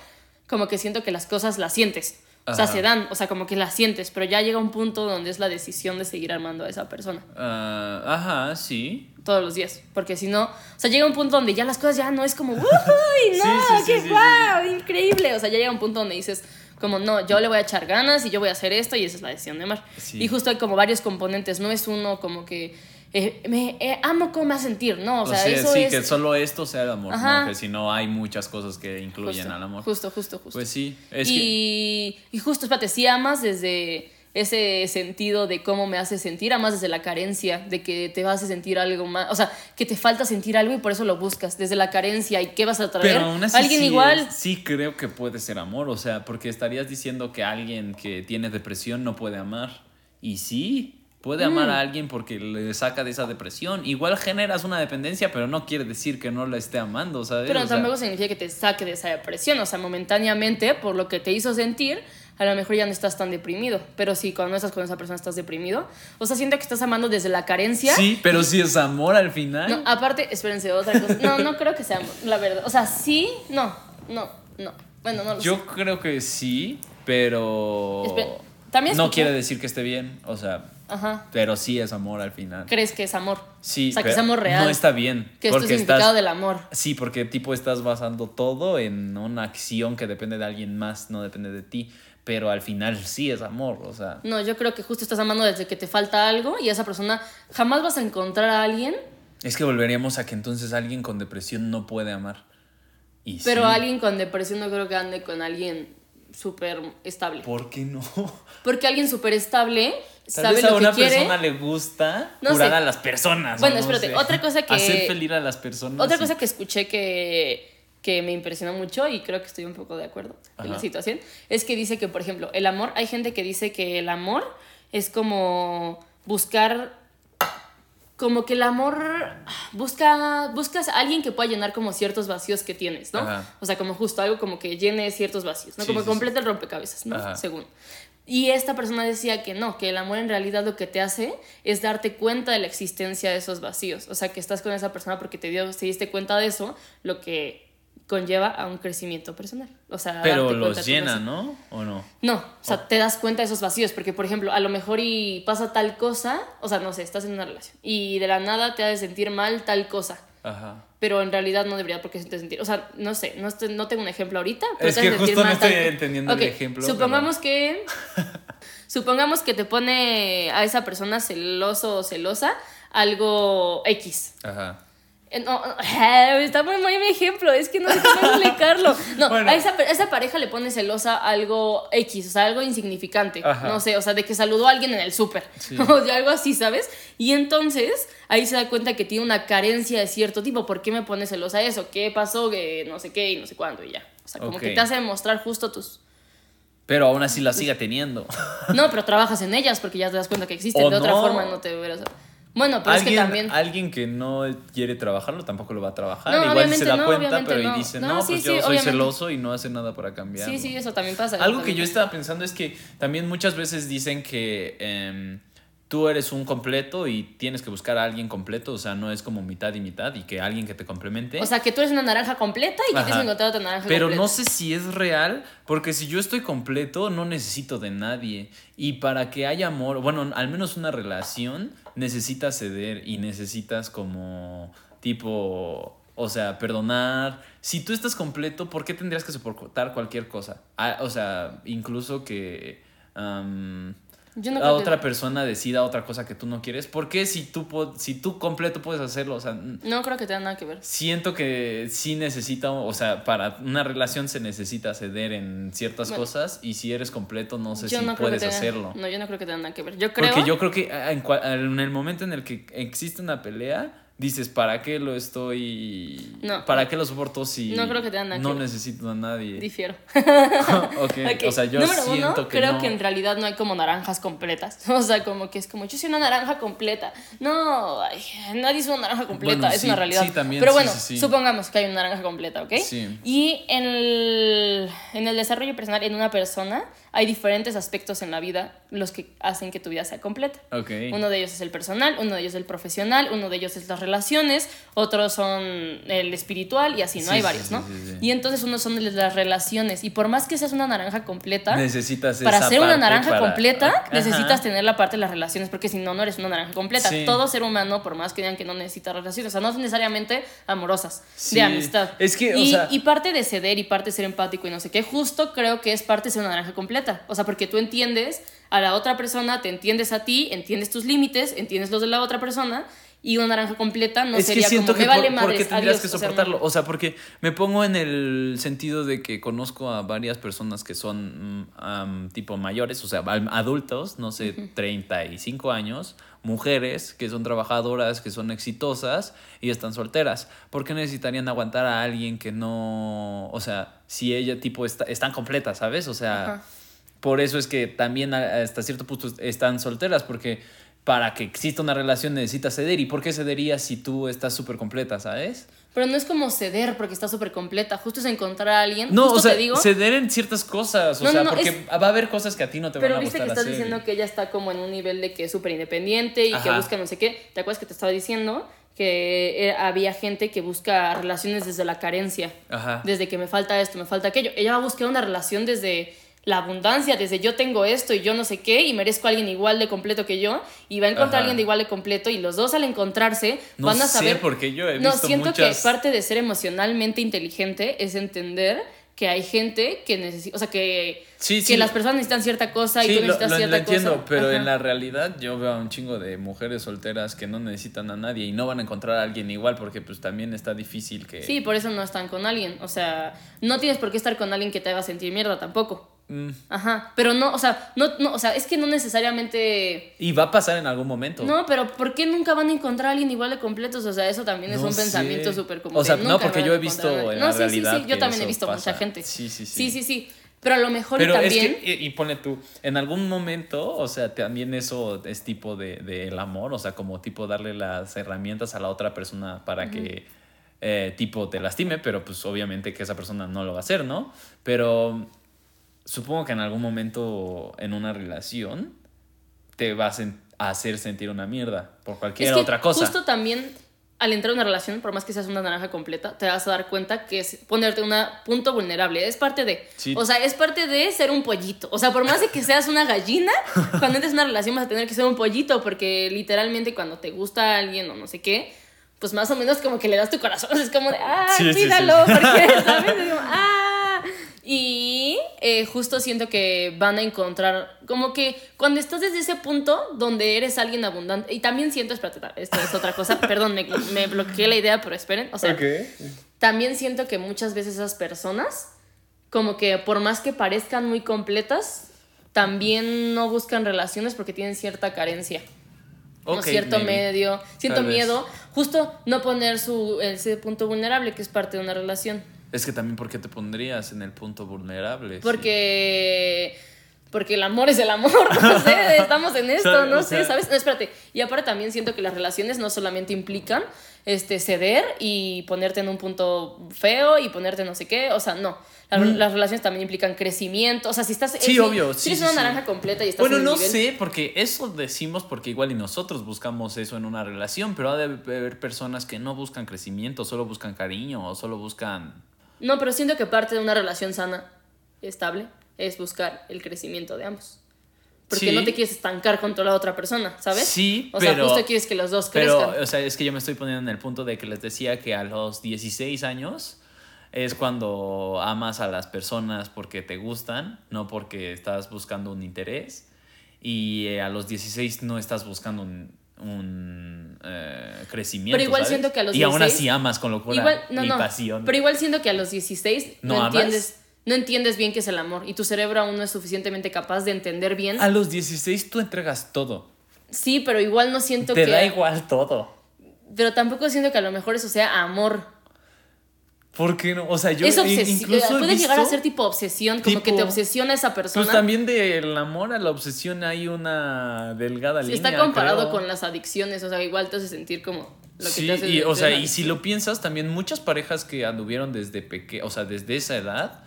S2: como que siento que las cosas las sientes. O sea, se dan, o sea, como que las sientes, pero ya llega un punto donde es la decisión de seguir amando a esa persona.
S1: Ah, ajá, sí.
S2: Todos los días, porque si no, o sea, llega un punto donde ya las cosas ya no es como, ¡Uy, no! ¡Qué guau! ¡Increíble! O sea, ya llega un punto donde dices, como, no, yo le voy a echar ganas y yo voy a hacer esto y esa es la decisión de amar. Y justo hay como varios componentes, no es uno como que eh, me eh, amo cómo me hace sentir, ¿no? O sea, eso
S1: sí, que solo esto sea el amor, ¿no? Que si no hay muchas cosas que incluyen al amor.
S2: Justo, justo, justo.
S1: Pues sí.
S2: Es y, y justo, espérate, si amas desde ese sentido de cómo me hace sentir, amas desde la carencia, de que te vas a sentir algo más, o sea, que te falta sentir algo y por eso lo buscas, desde la carencia y qué vas a traer.
S1: Pero aún así alguien igual. sí creo que puede ser amor, o sea, porque estarías diciendo que alguien que tiene depresión no puede amar. Y sí, Puede amar a mm. alguien porque le saca de esa depresión. Igual generas una dependencia, pero no quiere decir que no la esté amando, ¿sabes?
S2: Pero tampoco significa que te saque de esa depresión. O sea, momentáneamente, por lo que te hizo sentir, a lo mejor ya no estás tan deprimido. Pero si cuando estás con esa persona estás deprimido, o sea, siento que estás amando desde la carencia.
S1: Sí, pero si es amor al final.
S2: No, aparte, espérense, otra cosa. No, no creo que sea amor, la verdad. O sea, sí, no, no, no. Bueno, no lo
S1: Yo creo que sí, pero.
S2: También
S1: no quiere decir que esté bien. O sea, Ajá. Pero sí es amor al final.
S2: ¿Crees que es amor?
S1: Sí.
S2: O sea, que es amor real.
S1: No está bien.
S2: Que es el significado del amor.
S1: Sí, porque tipo estás basando todo en una acción que depende de alguien más, no depende de ti. Pero al final sí es amor, o sea.
S2: No, yo creo que justo estás amando desde que te falta algo y esa persona jamás vas a encontrar a alguien.
S1: Es que volveríamos a que entonces alguien con depresión no puede amar. Y
S2: Pero alguien con depresión no creo que ande con alguien súper estable.
S1: ¿Por qué no?
S2: Porque alguien súper estable
S1: Tal vez a una persona le gusta curar a las personas.
S2: Bueno, espérate, otra cosa que.
S1: Hacer feliz a las personas.
S2: Otra cosa que escuché que, que me impresionó mucho y creo que estoy un poco de acuerdo en la situación es que dice que, por ejemplo, el amor, hay gente que dice que el amor es como buscar como que el amor busca buscas a alguien que pueda llenar como ciertos vacíos que tienes, ¿no?
S1: Ajá.
S2: O sea, como justo algo como que llene ciertos vacíos, ¿no?
S1: Sí,
S2: como
S1: sí,
S2: que complete el rompecabezas, ¿no?
S1: Ajá.
S2: Según. Y esta persona decía que no, que el amor en realidad lo que te hace es darte cuenta de la existencia de esos vacíos. O sea, que estás con esa persona porque te, dio, te diste cuenta de eso, lo que conlleva a un crecimiento personal. O sea,
S1: Pero los llena. ¿no? ¿O no?
S2: No, o sea, te das cuenta de esos vacíos, porque por ejemplo, a lo mejor y pasa tal cosa, o sea, no sé, estás en una relación y de la nada te ha de sentir mal tal cosa,
S1: Ajá.
S2: Pero en realidad no debería porque te sentir, o sea, no sé, no, estoy- no tengo un ejemplo ahorita, pero
S1: Es
S2: te
S1: que
S2: sentir
S1: justo no
S2: mal tal
S1: estoy
S2: co-
S1: entendiendo el
S2: Ok,
S1: ejemplo,
S2: Supongamos que supongamos que te pone a esa persona celoso o celosa algo X.
S1: Ajá.
S2: Eh, No, está muy mal mi ejemplo, es que no sé cómo explicarlo. No,
S1: Bueno.
S2: a, esa, a esa pareja le pone celosa algo X, o sea, algo insignificante.
S1: Ajá.
S2: No sé, o sea, de que saludó a alguien en el súper.
S1: Sí.
S2: O de algo así, ¿sabes? Y entonces ahí se da cuenta que tiene una carencia de cierto tipo. ¿Por qué me pone celosa eso? ¿Qué pasó? Que no sé qué y no sé cuándo y ya. O sea, como que te hace demostrar justo tus.
S1: Pero aún así la siga teniendo.
S2: No, pero trabajas en ellas porque ya te das cuenta que existen.
S1: O
S2: de otra forma no te verás. Bueno, pero es que también.
S1: alguien que no quiere trabajarlo tampoco lo va a trabajar.
S2: No,
S1: Igual se da
S2: no,
S1: cuenta, pero y dice,
S2: No, sí,
S1: pues
S2: sí,
S1: yo soy
S2: obviamente.
S1: celoso y no hace nada para cambiarlo.
S2: Sí, sí, eso también pasa.
S1: Algo que yo estaba pensando es que también muchas veces dicen que em, tú eres un completo y tienes que buscar a alguien completo, o sea, no es como mitad y mitad y que alguien que te complemente.
S2: O sea, que tú eres una naranja completa y que tienes que encontrar otra naranja
S1: Pero
S2: completa.
S1: no sé si es real, porque si yo estoy completo, no necesito de nadie. Y para que haya amor, bueno, al menos una relación, necesitas ceder y necesitas como tipo, o sea, perdonar. Si tú estás completo, ¿por qué tendrías que soportar cualquier cosa? Ah, o sea, incluso que...
S2: Yo no
S1: la
S2: que-
S1: otra persona decida otra cosa que tú no quieres. ¿Por qué si tú, si tú completo puedes hacerlo? O sea,
S2: No creo que tenga nada que ver.
S1: siento que sí necesita, o sea, para una relación se necesita ceder en ciertas
S2: Bueno.
S1: cosas y si eres completo no sé si
S2: no
S1: puedes
S2: tenga,
S1: hacerlo.
S2: No, yo no creo que tenga nada que ver. Yo creo.
S1: Porque yo creo que ah, en, en el momento en el que existe una pelea, dices, ¿para qué lo estoy...
S2: No.
S1: ¿Para qué lo soporto si
S2: No creo que que
S1: no necesito a nadie?
S2: Difiero.
S1: Ok,
S2: Ok,
S1: O sea, yo
S2: Número
S1: siento
S2: uno,
S1: que
S2: creo
S1: no.
S2: que en realidad no hay como naranjas completas. O sea, como que es como, yo soy una naranja completa. No, ay, nadie es una naranja completa,
S1: Bueno,
S2: es
S1: sí,
S2: una realidad.
S1: sí, también,
S2: Pero bueno,
S1: sí.
S2: supongamos que hay una naranja completa, ¿ok?
S1: Sí.
S2: Y en el, en el desarrollo personal, en una persona, hay diferentes aspectos en la vida los que hacen que tu vida sea completa.
S1: Ok.
S2: Uno de ellos es el personal, uno de ellos es el profesional, uno de ellos es las relaciones, otros son el espiritual y así, ¿no?
S1: Sí,
S2: Hay varios,
S1: sí,
S2: ¿no?
S1: sí.
S2: Y entonces uno son las relaciones. Y por más que seas una naranja completa,
S1: Necesitas
S2: para
S1: esa
S2: ser una naranja
S1: para-
S2: completa,
S1: Ajá.
S2: necesitas tener la parte de las relaciones, porque si no, no eres una naranja completa. Todo ser humano, por más que digan que no necesita relaciones, o sea, no necesariamente amorosas, de amistad.
S1: Es que, o
S2: y,
S1: sea-
S2: y parte de ceder y parte de ser empático y no sé qué, justo creo que es parte de ser una naranja completa. O sea, porque tú entiendes a la otra persona, te entiendes a ti, entiendes tus límites, entiendes los de la otra persona. Y una naranja completa no
S1: es que
S2: sería
S1: siento
S2: como,
S1: que
S2: me vale
S1: por, ¿por qué
S2: madres,
S1: tendrías
S2: adiós",
S1: que soportarlo. O sea, porque me pongo en el sentido de que conozco a varias personas que son mm, tipo mayores, o sea, adultos, no sé, 35 años, mujeres que son trabajadoras, que son exitosas y están solteras. ¿Por qué necesitarían aguantar a alguien que no, o sea, si ella tipo está, están completas, ¿sabes? O sea. Por eso es que también hasta cierto punto están solteras, porque para que exista una relación necesitas ceder. ¿Y por qué cederías si tú estás súper completa, sabes?
S2: Pero no es como ceder porque está súper completa. Justo es encontrar a alguien.
S1: No,
S2: justo
S1: o sea,
S2: te digo.
S1: ceder en ciertas cosas. O
S2: No,
S1: sea,
S2: no,
S1: porque
S2: es-
S1: va a haber cosas que a ti no te
S2: Pero
S1: van a
S2: viste que
S1: gustar
S2: estás diciendo que ella está como en un nivel de que es súper independiente y que busca no sé qué. ¿Te acuerdas que te estaba diciendo que eh, había gente que busca relaciones desde la carencia?
S1: Ajá.
S2: Desde que me falta esto, me falta aquello. Ella va a buscar una relación desde la abundancia, desde yo tengo esto y yo no sé qué y merezco a alguien igual de completo que yo y va a encontrar a alguien de igual de completo y los dos al encontrarse
S1: No
S2: van a
S1: sé,
S2: saber...
S1: porque yo he
S2: No,
S1: visto
S2: siento
S1: muchas-
S2: que parte de ser emocionalmente inteligente es entender que hay gente que necesita, o sea, que,
S1: Sí,
S2: que
S1: sí.
S2: las personas necesitan cierta cosa y
S1: Sí,
S2: tú
S1: lo,
S2: necesitas
S1: lo-
S2: cierta
S1: lo entiendo,
S2: cosa.
S1: pero
S2: Ajá.
S1: en la realidad yo veo a un chingo de mujeres solteras que no necesitan a nadie y no van a encontrar a alguien igual porque pues también está difícil que...
S2: Sí, por eso no están con alguien. O sea, no tienes por qué estar con alguien que te haga sentir mierda tampoco.
S1: Mm.
S2: Ajá. Pero no, o sea, no, no, o sea, es que no necesariamente.
S1: Y va a pasar en algún momento.
S2: No, pero ¿por qué nunca van a encontrar a alguien igual de completos? O sea, eso también es
S1: No
S2: un
S1: sé.
S2: pensamiento súper como.
S1: O sea, no, porque yo he visto en
S2: No,
S1: la
S2: sí,
S1: realidad
S2: Sí, sí, yo también he visto
S1: pasa.
S2: mucha gente.
S1: Sí, sí, sí.
S2: Sí, sí, sí. Pero a lo mejor
S1: Pero
S2: también...
S1: es que, y, y pone tú, en algún momento, o sea, también eso es tipo de, de el amor, o sea, como tipo darle las herramientas a la otra persona para que eh, tipo te lastime, pero pues obviamente que esa persona no lo va a hacer, ¿no? Pero supongo que en algún momento en una relación te vas a hacer sentir una mierda por cualquier
S2: Es que
S1: otra cosa.
S2: Justo también al entrar en una relación, por más que seas una naranja completa, te vas a dar cuenta que es ponerte en un punto vulnerable. Es parte de.
S1: Sí.
S2: O sea, es parte de ser un pollito. O sea, por más de que seas una gallina, cuando entres en una relación vas a tener que ser un pollito, porque literalmente cuando te gusta alguien o no sé qué, pues más o menos como que le das tu corazón. Es como de, ah,
S1: Sí,
S2: porque, ¿sabes? Es como, ah. Y eh, justo siento que van a encontrar, como que cuando estás desde ese punto donde eres alguien abundante, y también siento, espérate, esto es otra cosa, perdón, me, me bloqueé la idea, pero esperen, o sea, también siento que muchas veces esas personas, como que por más que parezcan muy completas, también no buscan relaciones porque tienen cierta carencia. o
S1: Ok,
S2: cierto
S1: maybe.
S2: medio, siento
S1: Tal vez.
S2: miedo, justo no poner su, ese punto vulnerable que es parte de una relación.
S1: Es que también, ¿por qué te pondrías en el punto vulnerable? Sí.
S2: Porque. Porque el amor es el amor, no sé, estamos en esto, no
S1: O
S2: sé, ¿sabes? No, espérate. Y aparte también siento que las relaciones no solamente implican este, ceder y ponerte en un punto feo y ponerte no sé qué, o sea, no. Las, las relaciones también implican crecimiento, o sea, si estás...
S1: Mm. Sí, obvio,
S2: Si
S1: sí,
S2: eres
S1: sí,
S2: una
S1: sí.
S2: naranja completa y estás
S1: Bueno,
S2: en
S1: no
S2: nivel-
S1: sé, porque eso decimos porque igual y nosotros buscamos eso en una relación, pero ha de haber personas que no buscan crecimiento, solo buscan cariño o solo buscan...
S2: No, pero siento que parte de una relación sana, estable, es buscar el crecimiento de ambos. Porque
S1: Sí.
S2: no te quieres estancar con toda la otra persona, ¿sabes?
S1: Sí,
S2: o
S1: pero-
S2: sea, justo quieres que los dos
S1: Pero,
S2: crezcan.
S1: o sea, es que yo me estoy poniendo en el punto de que les decía que a los 16 años es cuando amas a las personas porque te gustan, no porque estás buscando un interés. Y eh, a los 16 no estás buscando un, un, eh, crecimiento.
S2: Pero igual
S1: ¿sabes?
S2: siento que a los
S1: Y aún
S2: 16
S1: así amas con locura
S2: Igual, no,
S1: y
S2: no.
S1: pasión.
S2: Pero igual siento que a los 16 no, entiendes, no entiendes bien qué es el amor y tu cerebro aún no es suficientemente capaz de entender bien.
S1: A los 16 tú entregas todo.
S2: Sí, pero igual no siento
S1: Te
S2: que
S1: da igual todo.
S2: pero tampoco siento que a lo mejor eso sea amor.
S1: ¿Por qué no? O sea, yo
S2: es
S1: incluso
S2: Puede llegar a ser tipo obsesión, como que te obsesiona esa persona.
S1: Pues también del amor a la obsesión hay una delgada
S2: Sí,
S1: línea.
S2: está comparado
S1: creo.
S2: con las adicciones, o sea, igual te hace sentir como lo que
S1: Sí,
S2: te hace
S1: y, o sea, y si lo piensas, también muchas parejas que anduvieron desde peque, o sea, desde esa edad,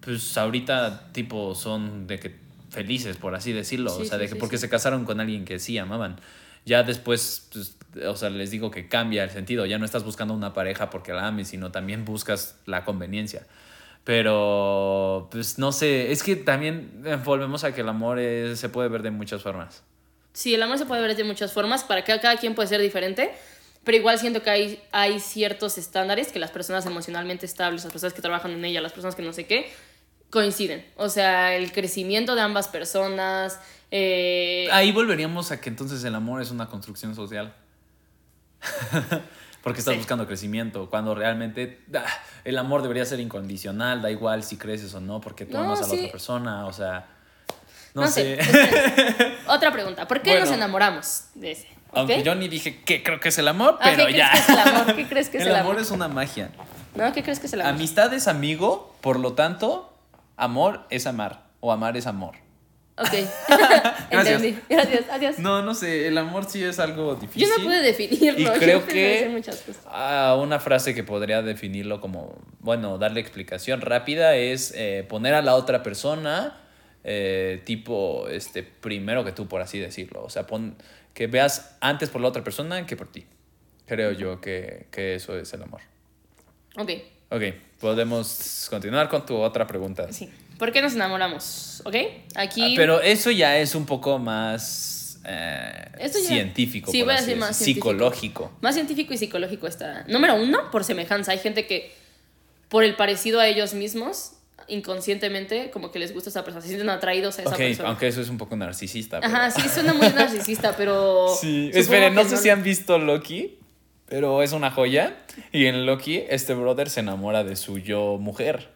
S1: pues ahorita tipo son de que felices, por así decirlo,
S2: Sí,
S1: o sea, de que porque se casaron con alguien que sí amaban. Ya después, pues, o sea, les digo que cambia el sentido, ya no estás buscando una pareja porque la ames, sino también buscas la conveniencia. Pero, pues no sé, es que también eh, volvemos a que el amor es- se puede ver de muchas formas.
S2: Sí, el amor se puede ver de muchas formas, para cada, cada quien puede ser diferente, pero igual siento que hay, hay ciertos estándares que las personas emocionalmente estables, las personas que trabajan en ella, las personas que no sé qué, coinciden. O sea, el crecimiento de ambas personas. Eh,
S1: Ahí volveríamos a que entonces el amor es una construcción social. Porque estás
S2: Sí.
S1: buscando crecimiento, cuando realmente ah, el amor debería ser incondicional, da igual si creces o no, porque tú
S2: No,
S1: amas a la otra persona, o sea, no,
S2: no,
S1: sé.
S2: Otra pregunta, ¿por qué nos enamoramos de ese?
S1: Aunque yo ni dije que creo que es el amor,
S2: Ah,
S1: pero
S2: ¿qué
S1: ya.
S2: crees que es el amor? ¿Qué crees que es
S1: el
S2: el
S1: amor
S2: amor?
S1: es una magia.
S2: ¿No? ¿Qué crees que es el amor?
S1: Amistad es amigo, por lo tanto, amor es amar, o amar es amor.
S2: Ok. Entendí. Gracias, adiós.
S1: No, no sé, el amor sí es algo difícil.
S2: Yo no pude definirlo.
S1: Y
S2: yo
S1: creo que
S2: decir muchas cosas.
S1: ah, una frase que podría definirlo como, bueno, darle explicación rápida es eh, poner a la otra persona eh, tipo, este, primero que tú, por así decirlo. O sea, pon, que veas antes por la otra persona que por ti. Creo yo que, que eso es el amor.
S2: Ok,
S1: Ok, podemos continuar con tu otra pregunta.
S2: sí. ¿Por qué nos enamoramos? ¿Ok? Aquí.
S1: Ah, pero eso ya es un poco más eh,
S2: Esto ya-
S1: científico,
S2: Sí,
S1: por
S2: voy a
S1: así
S2: decir más científico.
S1: psicológico.
S2: Más científico y psicológico está. Número uno, por semejanza. Hay gente que, por el parecido a ellos mismos, inconscientemente, como que les gusta esa persona. Se sienten atraídos a esa
S1: Ok,
S2: persona.
S1: aunque eso es un poco narcisista. pero-
S2: Ajá, sí, suena muy narcisista, pero.
S1: Sí,
S2: supongo
S1: esperen, no
S2: que
S1: sé si han visto Loki, pero es una joya. Y en Loki, este brother se enamora de su yo mujer.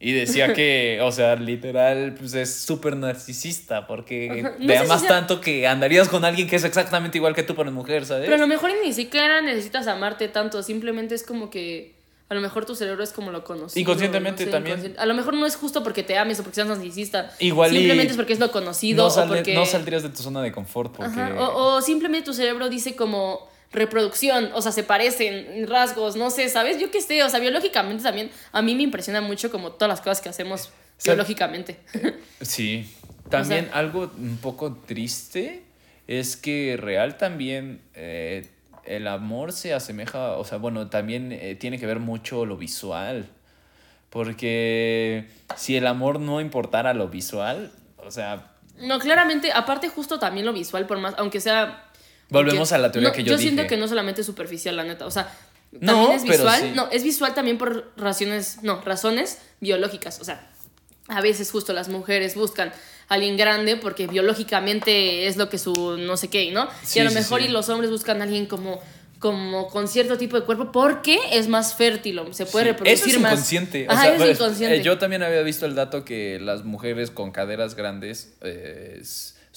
S1: Y decía que, o sea, literal, pues es súper narcisista porque
S2: Ajá. No
S1: te
S2: si
S1: amas
S2: sea-
S1: tanto que andarías con alguien que es exactamente igual que tú, es mujer, ¿sabes?
S2: Pero a lo mejor ni siquiera necesitas amarte tanto, simplemente es como que a lo mejor tu cerebro es como lo conocido.
S1: Inconscientemente
S2: no sé,
S1: también.
S2: inconscien- A lo mejor no es justo porque te ames o porque seas narcisista.
S1: Igual y
S2: Simplemente es porque es lo conocido.
S1: No,
S2: o
S1: sale-
S2: porque...
S1: no saldrías de tu zona de confort porque...
S2: O, o simplemente tu cerebro dice como reproducción, o sea, se parecen, rasgos, no sé, ¿sabes? Yo qué sé, o sea, biológicamente también, a mí me impresiona mucho como todas las cosas que hacemos
S1: sea,
S2: biológicamente.
S1: Sí. También
S2: sea-
S1: algo un poco triste es que real también eh, el amor se asemeja, o sea, bueno, también eh, tiene que ver mucho lo visual. Porque si el amor no importara lo visual, o sea,
S2: No, claramente, aparte justo también lo visual, por más, aunque sea...
S1: Volvemos a la teoría
S2: no,
S1: que yo
S2: siento
S1: dije.
S2: que no solamente es superficial, la neta, o sea,
S1: No,
S2: también es
S1: pero
S2: visual,
S1: sí.
S2: no, es visual también por razones, no, razones biológicas, o sea, a veces justo las mujeres buscan a alguien grande porque biológicamente es lo que su no sé qué, ¿no?
S1: Sí,
S2: y a lo
S1: sí,
S2: mejor y los hombres buscan a alguien como como con cierto tipo de cuerpo porque es más fértil, se puede
S1: Sí,
S2: reproducir
S1: Eso es
S2: más.
S1: inconsciente. o
S2: Ajá,
S1: sea,
S2: eso es
S1: pues,
S2: inconsciente.
S1: eh, yo también había visto el dato que las mujeres con caderas grandes eh,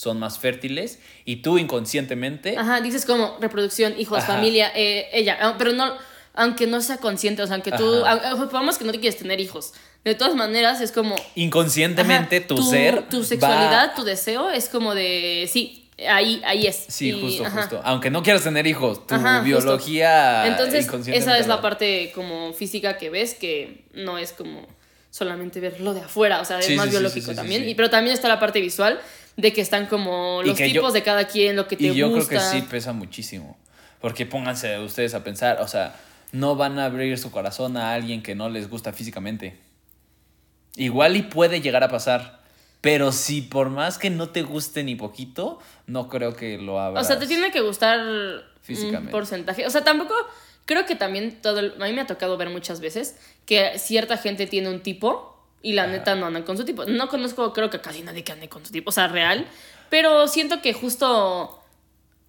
S1: son más fértiles y tú inconscientemente
S2: Ajá, dices como reproducción, hijos,
S1: Ajá.
S2: familia, eh, ella, ah, pero no, aunque no sea consciente, o sea, aunque tú, supongamos que no te quieres tener hijos, de todas maneras es como...
S1: inconscientemente
S2: ajá,
S1: tu, ser
S2: Tu
S1: va-
S2: sexualidad, tu deseo es como de, sí, ahí, ahí es.
S1: Sí,
S2: Y,
S1: justo,
S2: ajá.
S1: justo. Aunque no quieras tener hijos, tu
S2: Ajá, justo.
S1: biología
S2: Entonces, esa es la parte como física que ves, que no es como solamente ver lo de afuera, o sea, es
S1: Sí,
S2: más
S1: sí,
S2: biológico
S1: sí,
S2: también. Y, pero también está la parte visual de que están como los tipos
S1: yo-
S2: de cada quien, lo que te
S1: Y yo
S2: gusta.
S1: creo que sí pesa muchísimo. Porque pónganse ustedes a pensar, o sea, no van a abrir su corazón a alguien que no les gusta físicamente. Igual y puede llegar a pasar. Pero si por más que no te guste ni poquito, no creo que lo abras.
S2: O sea, te tiene que gustar un
S1: Físicamente.
S2: porcentaje. O sea, tampoco creo que también todo. el- a mí me ha tocado ver muchas veces que cierta gente tiene un tipo y la neta no andan con su tipo. No conozco, creo que casi nadie que ande con su tipo, o sea, real. Pero siento que justo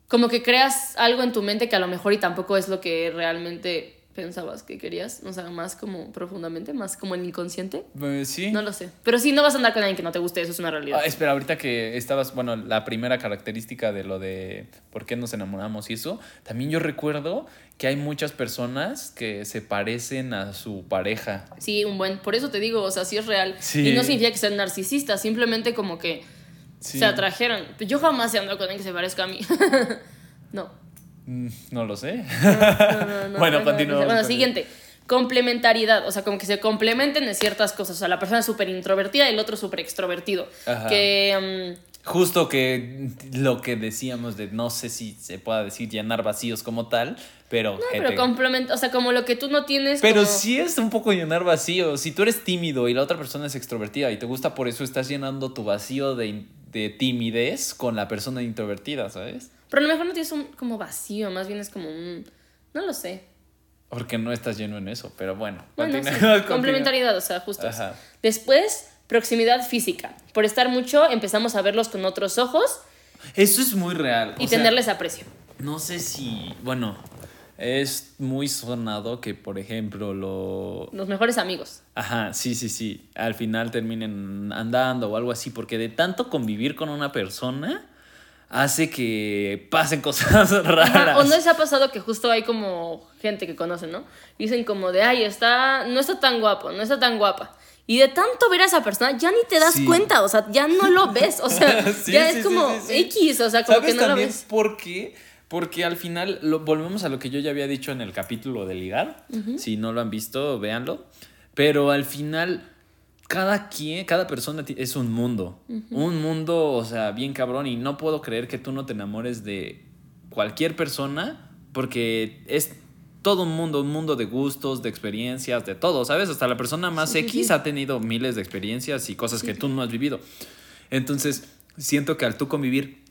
S2: como que creas algo en tu mente que a lo mejor y tampoco es lo que realmente pensabas que querías. O sea, más como profundamente, más como en el inconsciente.
S1: Eh, sí.
S2: No lo sé. Pero sí, no vas a andar con alguien que no te guste, eso es una realidad.
S1: Ah, espera, ahorita que estabas, bueno, la primera característica de lo de por qué nos enamoramos y eso, también yo recuerdo que hay muchas personas que se parecen a su pareja.
S2: Sí, un buen. Por eso te digo, o sea, sí es real.
S1: Sí.
S2: Y no significa que sean narcisistas, simplemente como que
S1: Sí.
S2: se atrajeron. Yo jamás he andado con alguien que se parezca a mí. no.
S1: Mm, No lo sé.
S2: no, no, no,
S1: Bueno,
S2: no, no,
S1: continuamos
S2: Bueno, siguiente. Complementariedad, o sea, como que se complementen en ciertas cosas. O sea, la persona es súper introvertida y el otro súper extrovertido.
S1: Ajá.
S2: Que. mm,
S1: Justo que lo que decíamos de no sé si se pueda decir llenar vacíos como tal, pero...
S2: no, pero complementa. O sea, como lo que tú no tienes.
S1: Pero
S2: como-
S1: sí es un poco llenar vacíos. Si tú eres tímido y la otra persona es extrovertida y te gusta por eso, estás llenando tu vacío de, de timidez con la persona introvertida, ¿sabes?
S2: Pero a lo mejor no tienes un como vacío, más bien es como un. No lo sé.
S1: Porque no estás lleno en eso, pero bueno.
S2: Bueno, sí, complementariedad, o sea, justo. Después, proximidad física. Por estar mucho, empezamos a verlos con otros ojos
S1: Eso es muy real.
S2: y
S1: o sea,
S2: tenerles aprecio.
S1: No sé si, bueno, es muy sonado que, por ejemplo, lo...
S2: Los mejores amigos.
S1: Ajá, sí, sí, sí. Al final terminen andando o algo así, porque de tanto convivir con una persona hace que pasen cosas raras.
S2: Ajá, o no les ha pasado que justo hay como gente que conocen, ¿no? Dicen como de, ay, está, no está tan guapo, no está tan guapa. Y de tanto ver a esa persona, ya ni te das
S1: Sí.
S2: cuenta, o sea, ya no lo ves, o sea,
S1: Sí,
S2: ya
S1: sí,
S2: es como. X, o sea, como
S1: ¿Sabes
S2: que no lo ves.
S1: por qué? Porque al final, lo, volvemos a lo que yo ya había dicho en el capítulo de ligar. Si no lo han visto, véanlo. Pero al final, cada quien, cada persona es un mundo. Un mundo, o sea, bien cabrón. Y no puedo creer que tú no te enamores de cualquier persona porque es todo un mundo, un mundo de gustos, de experiencias, de todo, ¿sabes? Hasta la persona más
S2: Sí,
S1: X
S2: sí.
S1: ha tenido miles de experiencias y cosas que tú no has vivido. Entonces, siento que al tú convivir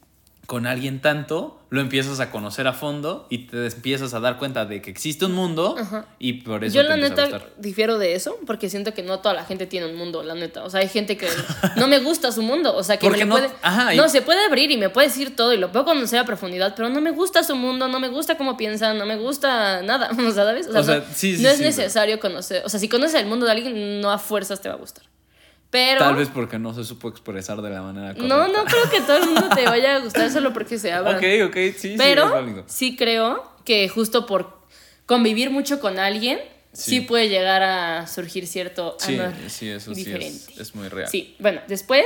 S1: con alguien tanto, lo empiezas a conocer a fondo y te empiezas a dar cuenta de que existe un mundo
S2: Ajá.
S1: y por eso
S2: Yo
S1: te
S2: la
S1: a
S2: neta
S1: gustar.
S2: difiero de eso porque siento que no toda la gente tiene un mundo, la neta. O sea, hay gente que no me gusta su mundo, o sea, que me
S1: no-
S2: puede
S1: ajá, y-
S2: No, se puede abrir y me puede decir todo y lo puedo conocer a profundidad, pero no me gusta su mundo, no me gusta cómo piensa, no me gusta nada, o sea, ¿sabes? O sea,
S1: O sea,
S2: no,
S1: sí, sí,
S2: no es
S1: sí,
S2: necesario conocer, o sea, si conoces el mundo de alguien, no a fuerzas te va a gustar. Pero
S1: Tal vez porque no se supo expresar de la manera correcta.
S2: no, no creo que todo el mundo te vaya a gustar solo porque se abran.
S1: Ok, ok, sí,
S2: Pero
S1: sí, es válido.
S2: sí creo que justo por convivir mucho con alguien, sí, puede llegar a surgir cierto
S1: Sí, sí, eso
S2: diferente.
S1: sí es, es muy real.
S2: Sí, bueno, después,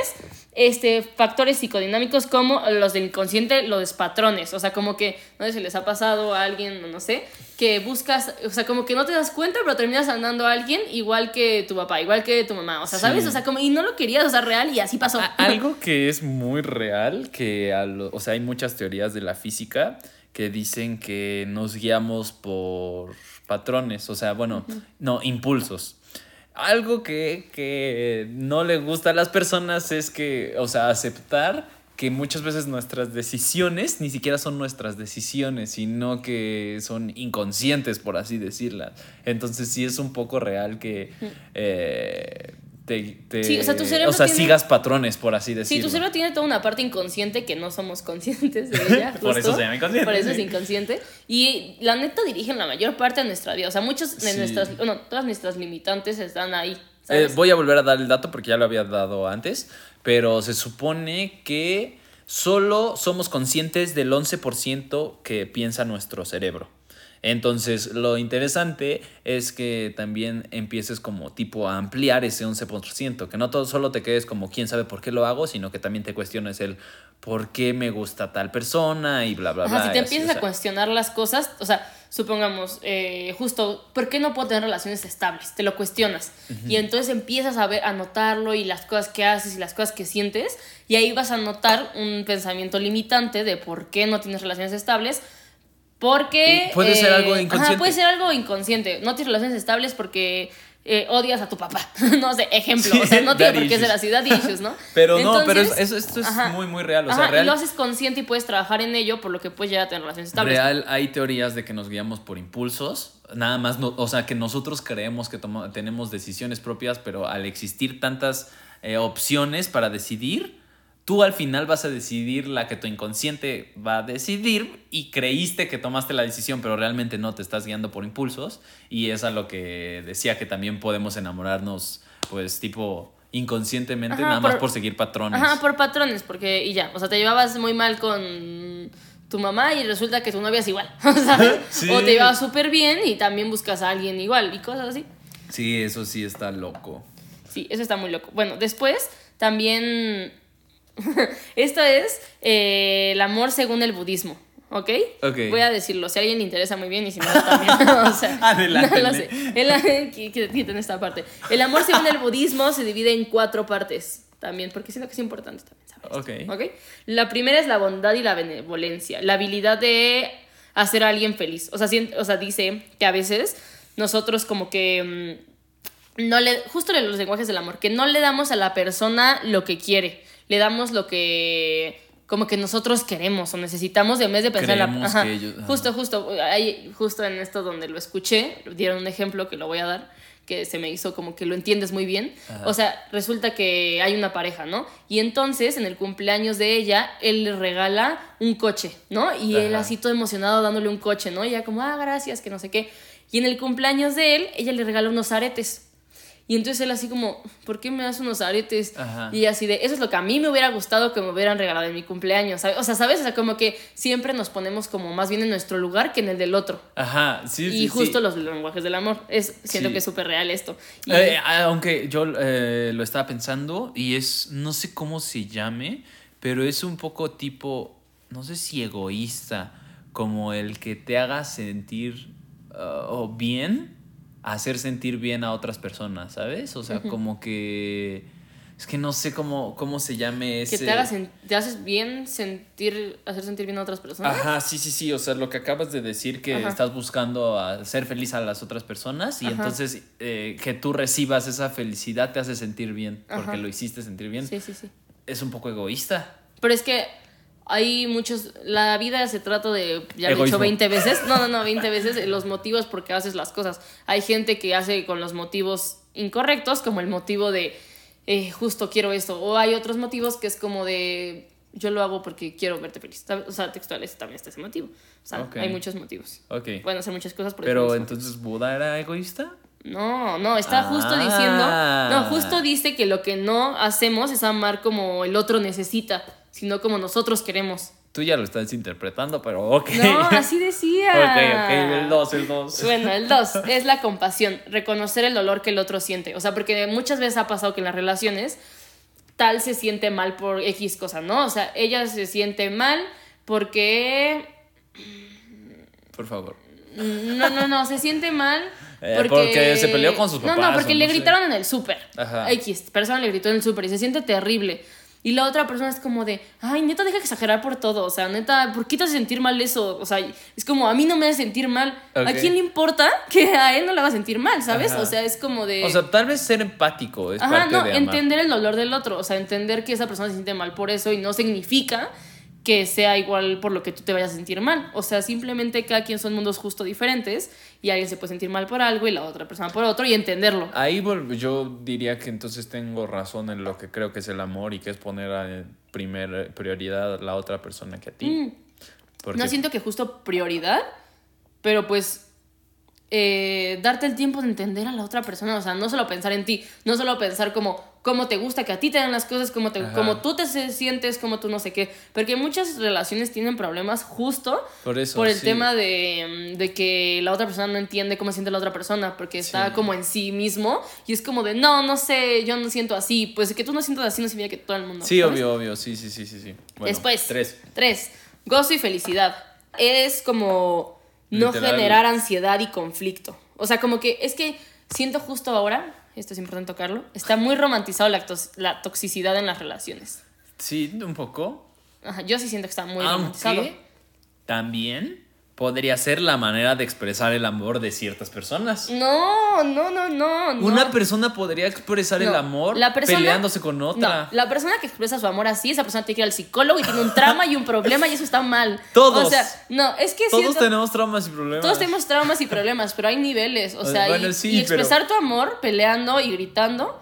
S2: este, factores psicodinámicos como los del inconsciente, los patrones, o sea, como que, no sé si les ha pasado a alguien, no sé, que buscas, o sea, como que no te das cuenta, pero terminas andando a alguien igual que tu papá, igual que tu mamá, o sea, ¿sabes? O sea, como, y no lo querías, o sea, real, y así pasó.
S1: A- Algo que es muy real, que a lo- o sea, hay muchas teorías de la física que dicen que nos guiamos por patrones, o sea, bueno, no, impulsos. Algo que, que no le gusta a las personas es que, o sea, aceptar que muchas veces nuestras decisiones ni siquiera son nuestras decisiones, sino que son inconscientes, por así decirlas. Entonces sí es un poco real que eh, te, te-
S2: Sí, o sea, tu cerebro
S1: o sea,
S2: tiene-
S1: sigas patrones, por así
S2: Sí,
S1: decirlo.
S2: tu cerebro tiene toda una parte inconsciente que no somos conscientes de ella.
S1: Por eso se llama inconsciente,
S2: Por eso es
S1: sí.
S2: inconsciente. Y la neta dirigen la mayor parte de nuestra vida. O sea, muchas de
S1: Sí.
S2: nuestras, bueno, todas nuestras limitantes están ahí.
S1: Eh, voy a volver a dar el dato porque ya lo había dado antes, pero se supone que solo somos conscientes del 11% que piensa nuestro cerebro. Entonces, lo interesante es que también empieces como tipo a ampliar ese 11%, que no todo solo te quedes como quién sabe por qué lo hago, sino que también te cuestiones el por qué me gusta tal persona y bla, bla,
S2: Ajá,
S1: bla.
S2: si te
S1: así,
S2: empiezas
S1: o sea.
S2: a cuestionar las cosas, o sea, supongamos, eh, justo, ¿por qué no puedo tener relaciones estables? Te lo cuestionas. Y entonces empiezas a ver, a notarlo y las cosas que haces y las cosas que sientes, y ahí vas a notar un pensamiento limitante de por qué no tienes relaciones estables. Porque.
S1: Puede ser algo
S2: Ajá,
S1: inconsciente.
S2: puede ser algo inconsciente. No tienes relaciones estables porque eh, odias a tu papá. no sé, ejemplo.
S1: Sí,
S2: o sea, no tiene por qué ser así, daddy issues, ¿no?
S1: Pero no, pero eso- esto es
S2: ajá,
S1: muy, muy real. O sea,
S2: ajá,
S1: real.
S2: Y lo haces consciente y puedes trabajar en ello, por lo que puedes llegar a tener relaciones estables.
S1: Real, hay teorías de que nos guiamos por impulsos. Nada más, no, o sea, que nosotros creemos que toma- tenemos decisiones propias, pero al existir tantas eh, opciones para decidir, tú al final vas a decidir la que tu inconsciente va a decidir y creíste que tomaste la decisión, pero realmente no te estás guiando por impulsos. Y es a lo que decía que también podemos enamorarnos, pues, tipo inconscientemente,
S2: Ajá,
S1: nada más
S2: por-
S1: por seguir patrones.
S2: Ajá, por patrones, porque y ya, o sea, te llevabas muy mal con tu mamá y resulta que tu novia es igual, ¿sabes?
S1: Sí.
S2: O te llevabas súper bien y también buscas a alguien igual y cosas así.
S1: Sí, eso sí está loco.
S2: Sí, eso está muy loco. Bueno, después también, esto es eh, el amor según el budismo. ¿Ok?
S1: Ok.
S2: Voy a decirlo, si a alguien le interesa muy bien y si no también. o sea,
S1: Adelante.
S2: no lo sé. El, qu- qu- quiten esta parte. El amor según el budismo se divide en cuatro partes también, porque siento que es importante también saber. esto,
S1: Ok.
S2: ¿Ok? La primera es la bondad y la benevolencia, la habilidad de hacer a alguien feliz. O sea, sien- o sea dice que a veces nosotros como que mm, no le, justo en los lenguajes del amor, que no le damos a la persona lo que quiere, le damos lo que como que nosotros queremos o necesitamos en vez de pensar en la
S1: Creemos
S2: ajá,
S1: que ellos- ajá.
S2: justo justo ahí justo en esto donde lo escuché dieron un ejemplo que lo voy a dar que se me hizo como que lo entiendes muy bien.
S1: Ajá.
S2: o sea resulta que hay una pareja no y entonces en el cumpleaños de ella él le regala un coche no y él así todo emocionado dándole un coche no y ella como ah gracias que no sé qué. Y en el cumpleaños de él ella le regala unos aretes y entonces él así como, ¿por qué me das unos aretes?
S1: Ajá.
S2: Y así de, eso es lo que a mí me hubiera gustado que me hubieran regalado en mi cumpleaños, ¿sabes? O sea, ¿sabes? O sea, como que siempre nos ponemos como más bien en nuestro lugar que en el del otro.
S1: Ajá, sí, sí.
S2: y justo
S1: sí.
S2: los lenguajes del amor. Es, siento
S1: Sí.
S2: que es súper real esto. Y-
S1: Eh, aunque yo eh, lo estaba pensando y es, no sé cómo se llame, pero es un poco tipo, no sé si egoísta, como el que te haga sentir o bien, hacer sentir bien a otras personas, ¿sabes? O sea, como que... Es que no sé cómo, cómo se llame ese...
S2: que te, hagas te haces bien sentir, hacer sentir bien a otras personas.
S1: Ajá, sí, sí, sí. O sea, lo que acabas de decir que
S2: Ajá.
S1: estás buscando hacer feliz a las otras personas y
S2: Ajá.
S1: entonces eh, que tú recibas esa felicidad te hace sentir bien porque
S2: Ajá.
S1: lo hiciste sentir bien.
S2: Sí, sí, sí.
S1: Es un poco egoísta.
S2: Pero es que hay muchos. La vida se trata de. Ya lo he dicho 20 veces. No, no, no, 20 veces. Los motivos por qué haces las cosas. Hay gente que hace con los motivos incorrectos, como el motivo de. eh, justo quiero esto. O hay otros motivos que es como de. Yo lo hago porque quiero verte feliz. O sea, textuales también está ese motivo. O sea,
S1: Ok.
S2: hay muchos motivos.
S1: Ok.
S2: Pueden hacer muchas cosas por
S1: Pero entonces Buda era egoísta.
S2: No, no, está justo
S1: Ah.
S2: diciendo. No, justo dice que lo que no hacemos es amar como el otro necesita, sino como nosotros queremos.
S1: Tú ya lo estás interpretando, pero ok.
S2: No, así decía.
S1: ok, ok, el 2, el 2.
S2: Bueno, el 2 es la compasión, reconocer el dolor que el otro siente. O sea, porque muchas veces ha pasado que en las relaciones tal se siente mal por X cosa, ¿no? O sea, ella se siente mal porque...
S1: Por favor.
S2: No, no, no, se siente mal
S1: Eh,
S2: porque...
S1: porque se peleó con sus
S2: No, no,
S1: papás,
S2: porque le
S1: no sé.
S2: gritaron en el súper.
S1: Ajá.
S2: X, persona le gritó en el súper y se siente terrible. Y la otra persona es como de, ay, neta, deja de exagerar por todo. O sea, neta, ¿por qué te hace sentir mal eso? O sea, es como, a mí no me hace sentir mal. ¿A quién le importa que a él no le va a sentir mal, sabes?
S1: Ajá.
S2: O sea, es como de...
S1: O sea, tal vez ser empático es
S2: Ajá,
S1: parte
S2: no,
S1: de
S2: entender el dolor del otro, o sea, entender que esa persona se siente mal por eso y no significa que sea igual por lo que tú te vayas a sentir mal. O sea, simplemente cada quien son mundos justo diferentes y alguien se puede sentir mal por algo y la otra persona por otro y entenderlo.
S1: Ahí yo diría que entonces tengo razón en lo que creo que es el amor y que es poner a primer prioridad a la otra persona que a ti.
S2: Mm,
S1: Porque
S2: No siento que justo prioridad, pero pues eh, darte el tiempo de entender a la otra persona, o sea, no solo pensar en ti, no solo pensar como cómo te gusta que a ti te den las cosas, cómo, te, cómo tú te sientes, cómo tú no sé qué, porque muchas relaciones tienen problemas justo
S1: Por eso,
S2: por el
S1: sí.
S2: tema de, mm, de que la otra persona no entiende cómo siente la otra persona, porque está
S1: Sí.
S2: como en sí mismo y es como de, no, no sé, yo no siento así, pues que tú no sientas así no significa que todo el mundo.
S1: Sí,
S2: ¿sabes?
S1: obvio, obvio, sí, sí, sí, sí, sí. Bueno,
S2: Después,
S1: Tres.
S2: Tres, gozo y felicidad. Es como no
S1: Literal.
S2: generar ansiedad y conflicto. O sea, como que es que siento justo ahora, esto es importante tocarlo, está muy romantizado la, la toxicidad en las relaciones.
S1: Sí, un poco.
S2: Ajá, yo sí siento que está muy romantizado.
S1: Aunque también podría ser la manera de expresar el amor de ciertas personas.
S2: No, no, no, no. no.
S1: Una persona podría expresar el amor
S2: la persona-
S1: peleándose con otra.
S2: No, la persona que expresa su amor así, esa persona tiene que ir al psicólogo y tiene un trauma y un problema y eso está mal.
S1: Todos.
S2: O sea, no, es que
S1: Todos
S2: siento-
S1: tenemos traumas y problemas.
S2: Todos tenemos traumas y problemas, pero hay niveles. O sea,
S1: bueno,
S2: y,
S1: sí,
S2: y expresar tu amor peleando y gritando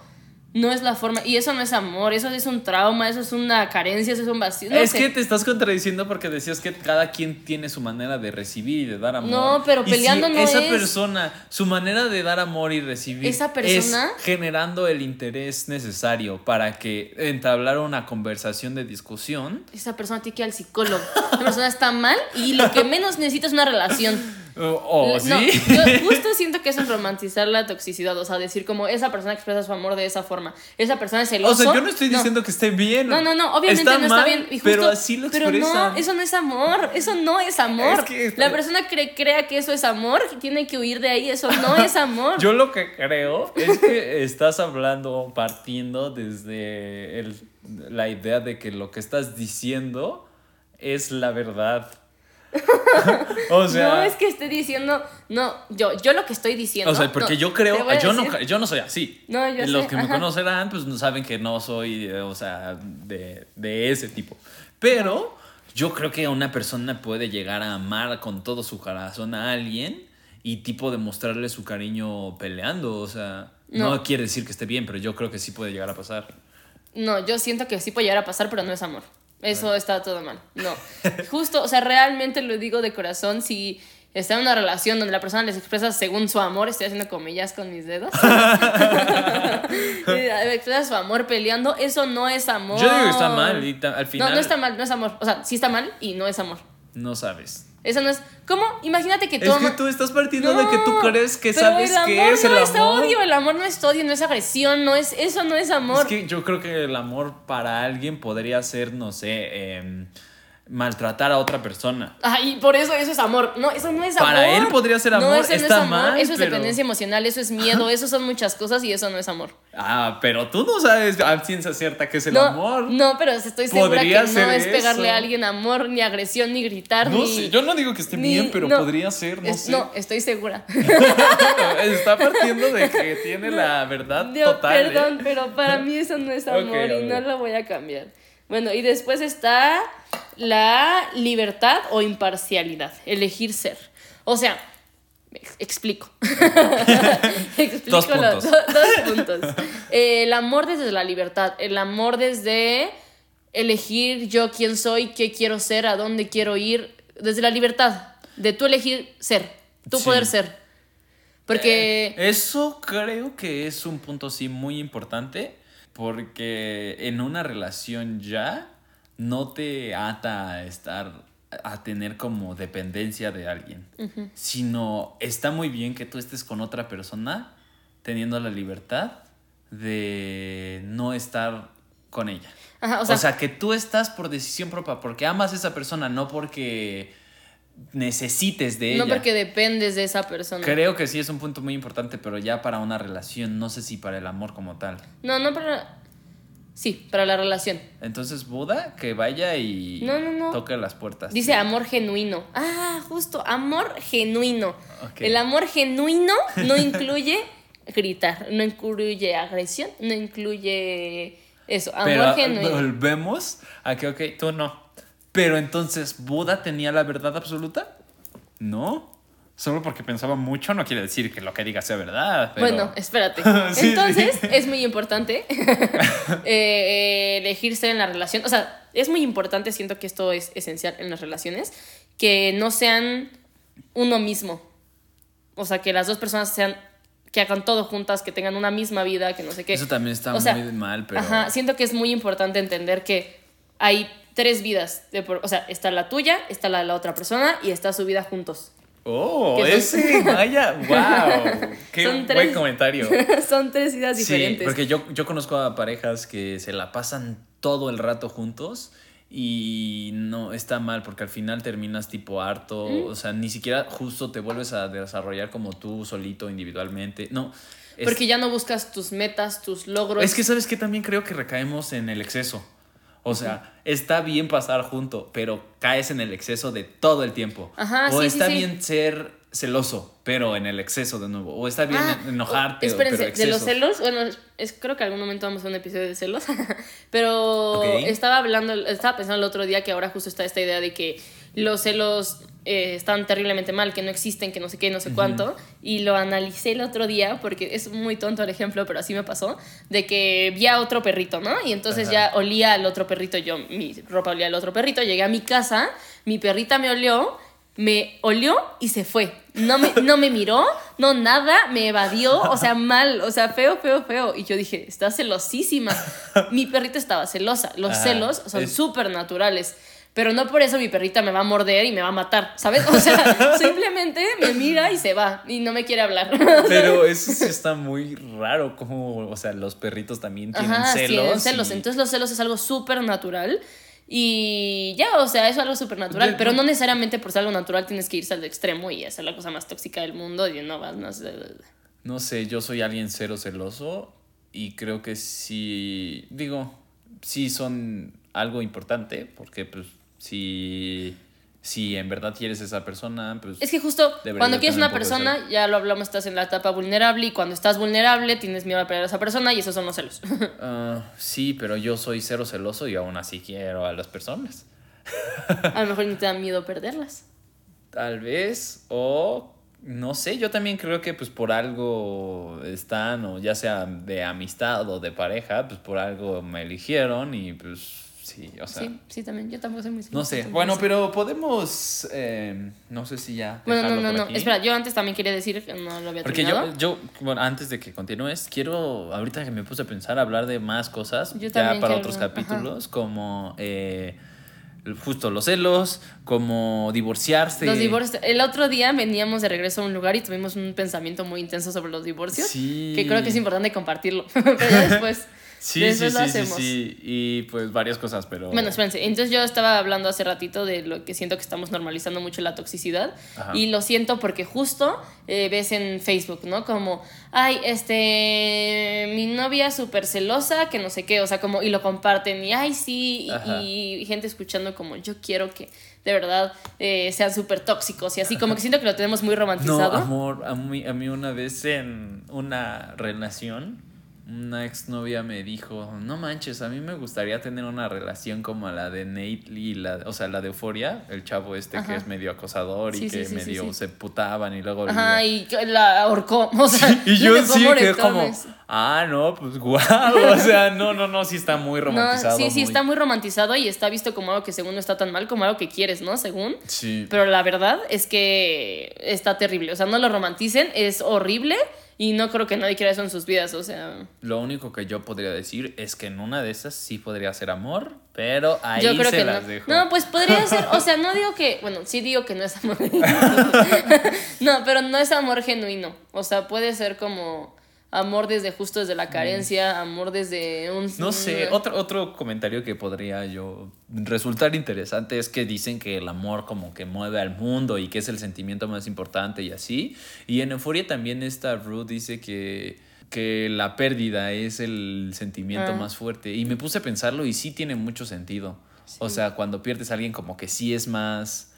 S2: no es la forma. Y eso no es amor, eso es un trauma, eso es una carencia, eso es un vacío. no
S1: es
S2: sé.
S1: que te estás contradiciendo porque decías que cada quien tiene su manera de recibir y de dar amor.
S2: No, pero
S1: Y
S2: peleando
S1: si
S2: no
S1: esa
S2: es-
S1: persona, su manera de dar amor y recibir
S2: Esa persona-
S1: es generando el interés necesario para que entablar una conversación de discusión.
S2: Esa persona tiene que ir al psicólogo. Esa persona está mal y lo que menos necesita es una relación.
S1: O o,
S2: No,
S1: sí.
S2: yo justo siento que eso es romantizar la toxicidad. O sea, decir como esa persona expresa su amor de esa forma. Esa persona es
S1: o
S2: celoso.
S1: sea, yo no estoy diciendo que esté bien.
S2: No, no, no, obviamente no está
S1: mal,
S2: bien. Y
S1: pero así lo
S2: Pero
S1: expresan.
S2: no, eso no es amor. Eso no es amor.
S1: Es que-
S2: La persona cree, crea que eso es amor, que tiene que huir de ahí. Eso no es amor.
S1: Yo lo que creo es que estás hablando, partiendo desde el- la idea de que lo que estás diciendo es la verdad. o sea,
S2: no es que esté diciendo. No, yo, yo lo que estoy diciendo.
S1: o sea, porque
S2: no,
S1: yo creo, yo no, yo no soy así.
S2: No, yo
S1: Los
S2: sé,
S1: que me conocerán, pues no saben que no soy, eh, o sea, de, de ese tipo. Pero yo creo que una persona puede llegar a amar con todo su corazón a alguien y tipo demostrarle su cariño peleando. O sea, no,
S2: No.
S1: quiere decir que esté bien, pero yo creo que sí puede llegar a pasar.
S2: No, yo siento que sí puede llegar a pasar, pero no es amor. Eso está todo mal. No. Justo, o sea, realmente lo digo de corazón. Si está en una relación donde la persona les expresa según su amor, estoy haciendo comillas con mis dedos. expresa su amor peleando, eso no es amor.
S1: Yo digo que está mal y al
S2: No,
S1: final
S2: no está mal, no es amor. O sea, sí está mal y no es amor.
S1: no sabes.
S2: Eso no es. ¿Cómo? Imagínate que
S1: Es
S2: todo.
S1: que tú estás partiendo de que tú crees que sabes
S2: el amor
S1: qué es el
S2: no
S1: amor.
S2: es odio, el amor no es odio, no es agresión, no es eso no es amor.
S1: Es que yo creo que el amor para alguien podría ser, no sé, em, maltratar a otra persona.
S2: Ay, por eso eso es amor. No, eso no es
S1: Para
S2: amor.
S1: él podría ser amor,
S2: No, eso no
S1: está
S2: es amor.
S1: mal,
S2: eso es
S1: pero-
S2: dependencia emocional, eso es miedo, eso son muchas cosas y eso no es amor.
S1: Ah, pero tú no sabes a ciencia cierta qué es el
S2: no,
S1: amor.
S2: no, pero estoy segura que no es pegarle
S1: eso.
S2: a alguien amor, ni agresión, ni gritar,
S1: No
S2: ni.
S1: sé, yo no digo que esté
S2: ni-
S1: bien, pero
S2: no.
S1: podría ser, no
S2: Es-
S1: sé.
S2: No, estoy segura.
S1: Está partiendo de que tiene la verdad total. ¿eh?
S2: perdón, pero para mí eso no es amor y no lo voy a cambiar. Bueno, y después está la libertad o imparcialidad, elegir ser. O sea, ex- explico. explico
S1: Dos
S2: los-
S1: puntos.
S2: do- dos puntos. Eh, el amor desde la libertad, el amor desde elegir yo quién soy, qué quiero ser, a dónde quiero ir, desde la libertad, de tú elegir ser, tú
S1: Sí.
S2: poder ser. Porque...
S1: Eh, eso creo que es un punto sí muy importante porque en una relación ya no te ata a estar, a tener como dependencia de alguien, sino está muy bien que tú estés con otra persona teniendo la libertad de no estar con ella.
S2: Ajá,
S1: o, sea, que tú estás por decisión propia, porque amas a esa persona, no porque necesites de ella.
S2: No porque dependes de esa persona.
S1: Creo que sí es un punto muy importante, pero ya para una relación, no sé si para el amor como tal.
S2: No, no para... Sí, para la relación.
S1: Entonces, Buda, que vaya y
S2: No, no, no.
S1: toque las puertas.
S2: Dice amor genuino. Ah, justo, amor genuino. El amor genuino no incluye gritar, no incluye agresión, no incluye eso. Amor
S1: Pero ah,
S2: genuino.
S1: volvemos a que, ok, tú no. Pero entonces, ¿Buda tenía la verdad absoluta? No. Solo porque pensaba mucho no quiere decir que lo que diga sea verdad. pero-
S2: Bueno, espérate.
S1: Sí,
S2: Entonces,
S1: sí.
S2: es muy importante eh, elegirse en la relación. O sea, es muy importante, siento que esto es esencial en las relaciones, que no sean uno mismo. O sea, que las dos personas sean, que hagan todo juntas, que tengan una misma vida, que no sé qué.
S1: Eso también está
S2: O sea,
S1: muy mal, pero...
S2: Ajá, siento que es muy importante entender que hay tres vidas. De por- o sea, está la tuya, está la de la otra persona y está su vida juntos.
S1: Oh,
S2: son-
S1: ese, vaya, wow. Qué
S2: Son
S1: buen comentario.
S2: Son tres vidas
S1: Sí,
S2: diferentes.
S1: porque yo, yo conozco a parejas que se la pasan todo el rato juntos y no está mal porque al final terminas tipo harto, o sea, ni siquiera justo te vuelves a desarrollar como tú solito individualmente. No. es-
S2: Porque ya no buscas tus metas, tus logros.
S1: Es que sabes que también creo que recaemos en el exceso. O sea, está bien pasar junto, pero caes en el exceso de todo el tiempo.
S2: Ajá,
S1: o
S2: sí,
S1: está
S2: sí.
S1: bien ser celoso, pero en el exceso de nuevo. O está bien
S2: Ah,
S1: enojarte,
S2: espérense,
S1: pero
S2: de los celos, bueno, es, creo que algún momento vamos a un episodio de celos, pero estaba hablando, estaba pensando el otro día que ahora justo está esta idea de que los celos eh, están terriblemente mal, que no existen, que no sé qué, no sé cuánto, y lo analicé el otro día, porque es muy tonto el ejemplo, pero así me pasó, de que vi a otro perrito, ¿no? Y entonces ya olía al otro perrito, yo, mi ropa olía al otro perrito, llegué a mi casa, mi perrita me olió, me olió y se fue. No me, no me miró, no nada, me evadió, o sea, mal, o sea, feo, feo, feo. Y yo dije, está celosísima. Mi perrita estaba celosa. Los
S1: Ajá,
S2: celos son súper naturales. Pero no por eso mi perrita me va a morder y me va a matar, ¿sabes? O sea, simplemente me mira y se va y no me quiere hablar.
S1: Pero eso sí está muy raro, como, o sea, los perritos también tienen
S2: Ajá,
S1: celos.
S2: tienen celos.
S1: y-
S2: Entonces los celos es algo súper natural. Y ya, o sea, es algo súper natural. Pero no necesariamente por ser algo natural tienes que irse al extremo y hacer la cosa más tóxica del mundo. Y no vas más.
S1: No sé, yo soy alguien cero celoso y creo que sí, digo, sí son algo importante porque pues si, si en verdad quieres esa persona, pues...
S2: Es que justo cuando quieres una
S1: un
S2: persona, ya lo hablamos, estás en la etapa vulnerable. Y cuando estás vulnerable, tienes miedo a perder a esa persona. Y esos son los celos.
S1: ah, sí, pero yo soy cero celoso y aún así quiero a las personas.
S2: a lo mejor ni te da miedo perderlas.
S1: Tal vez, o no sé, yo también creo que pues por algo están, o ya sea de amistad o de pareja, pues por algo me eligieron y pues sí, o sea...
S2: sí, sí, también. Yo tampoco soy muy
S1: No sé, bueno, pero podemos, eh, no sé si ya...
S2: Bueno, no, no, no.
S1: aquí.
S2: Espera, yo antes también quería decir que no lo había
S1: Porque
S2: terminado.
S1: yo, yo, bueno, antes de que continúes, quiero, ahorita que me puse a pensar, hablar de más cosas,
S2: Yo
S1: ya para
S2: quiero,
S1: otros
S2: ajá.
S1: capítulos, como eh, justo los celos, como divorciarse.
S2: Los divorcios. El otro día veníamos de regreso a un lugar y tuvimos un pensamiento muy intenso sobre los divorcios.
S1: Sí.
S2: Que creo que es importante compartirlo. Pero ya después.
S1: Sí, sí, sí, sí, y pues varias cosas, pero...
S2: Bueno, espérense. Entonces yo estaba hablando hace ratito de lo que siento que estamos normalizando mucho la toxicidad.
S1: Ajá.
S2: Y lo siento porque justo eh, ves en Facebook, ¿no? Como, ay, este, mi novia súper celosa, que no sé qué, o sea, como, y lo comparten, y ay, sí, y, y gente escuchando como, yo quiero que de verdad eh, sean súper tóxicos y así, como que siento que lo tenemos muy
S1: No,
S2: romantizado.
S1: amor, a mí, a mí una vez en una relación, una exnovia me dijo, no manches, a mí me gustaría tener una relación como la de Nate Lee, la, o sea, la de Euforia, el chavo este
S2: Ajá.
S1: que es medio acosador
S2: Sí,
S1: y
S2: sí,
S1: que
S2: sí,
S1: medio se putaban y luego...
S2: Ajá, y la ahorcó, o sea,
S1: y
S2: yo
S1: sí, que es como, ah, no, pues guau, o sea, no, no, no, sí está muy romantizado.
S2: No, sí, sí, está muy romantizado y está visto como algo que según no está tan mal, como algo que quieres, ¿no? Según.
S1: Sí.
S2: Pero la verdad es que está terrible. O sea, no lo romanticen, es horrible. Y no creo que nadie quiera eso en sus vidas, o sea.
S1: Lo único que yo podría decir es que en una de esas sí podría ser amor, pero ahí
S2: Yo creo
S1: se
S2: que
S1: las
S2: no.
S1: dejo.
S2: No, pues podría ser, o sea, no digo que, bueno, sí digo que no es amor. no, pero no es amor genuino. O sea, puede ser como amor desde justo desde la carencia, amor desde un
S1: No sé, otro, otro comentario que podría yo resultar interesante es que dicen que el amor como que mueve al mundo y que es el sentimiento más importante y así. Y en Euforia también esta Ruth dice que, que la pérdida es el sentimiento
S2: Ah.
S1: más fuerte. Y me puse a pensarlo y sí tiene mucho sentido. O sea, cuando pierdes a alguien como que sí es más...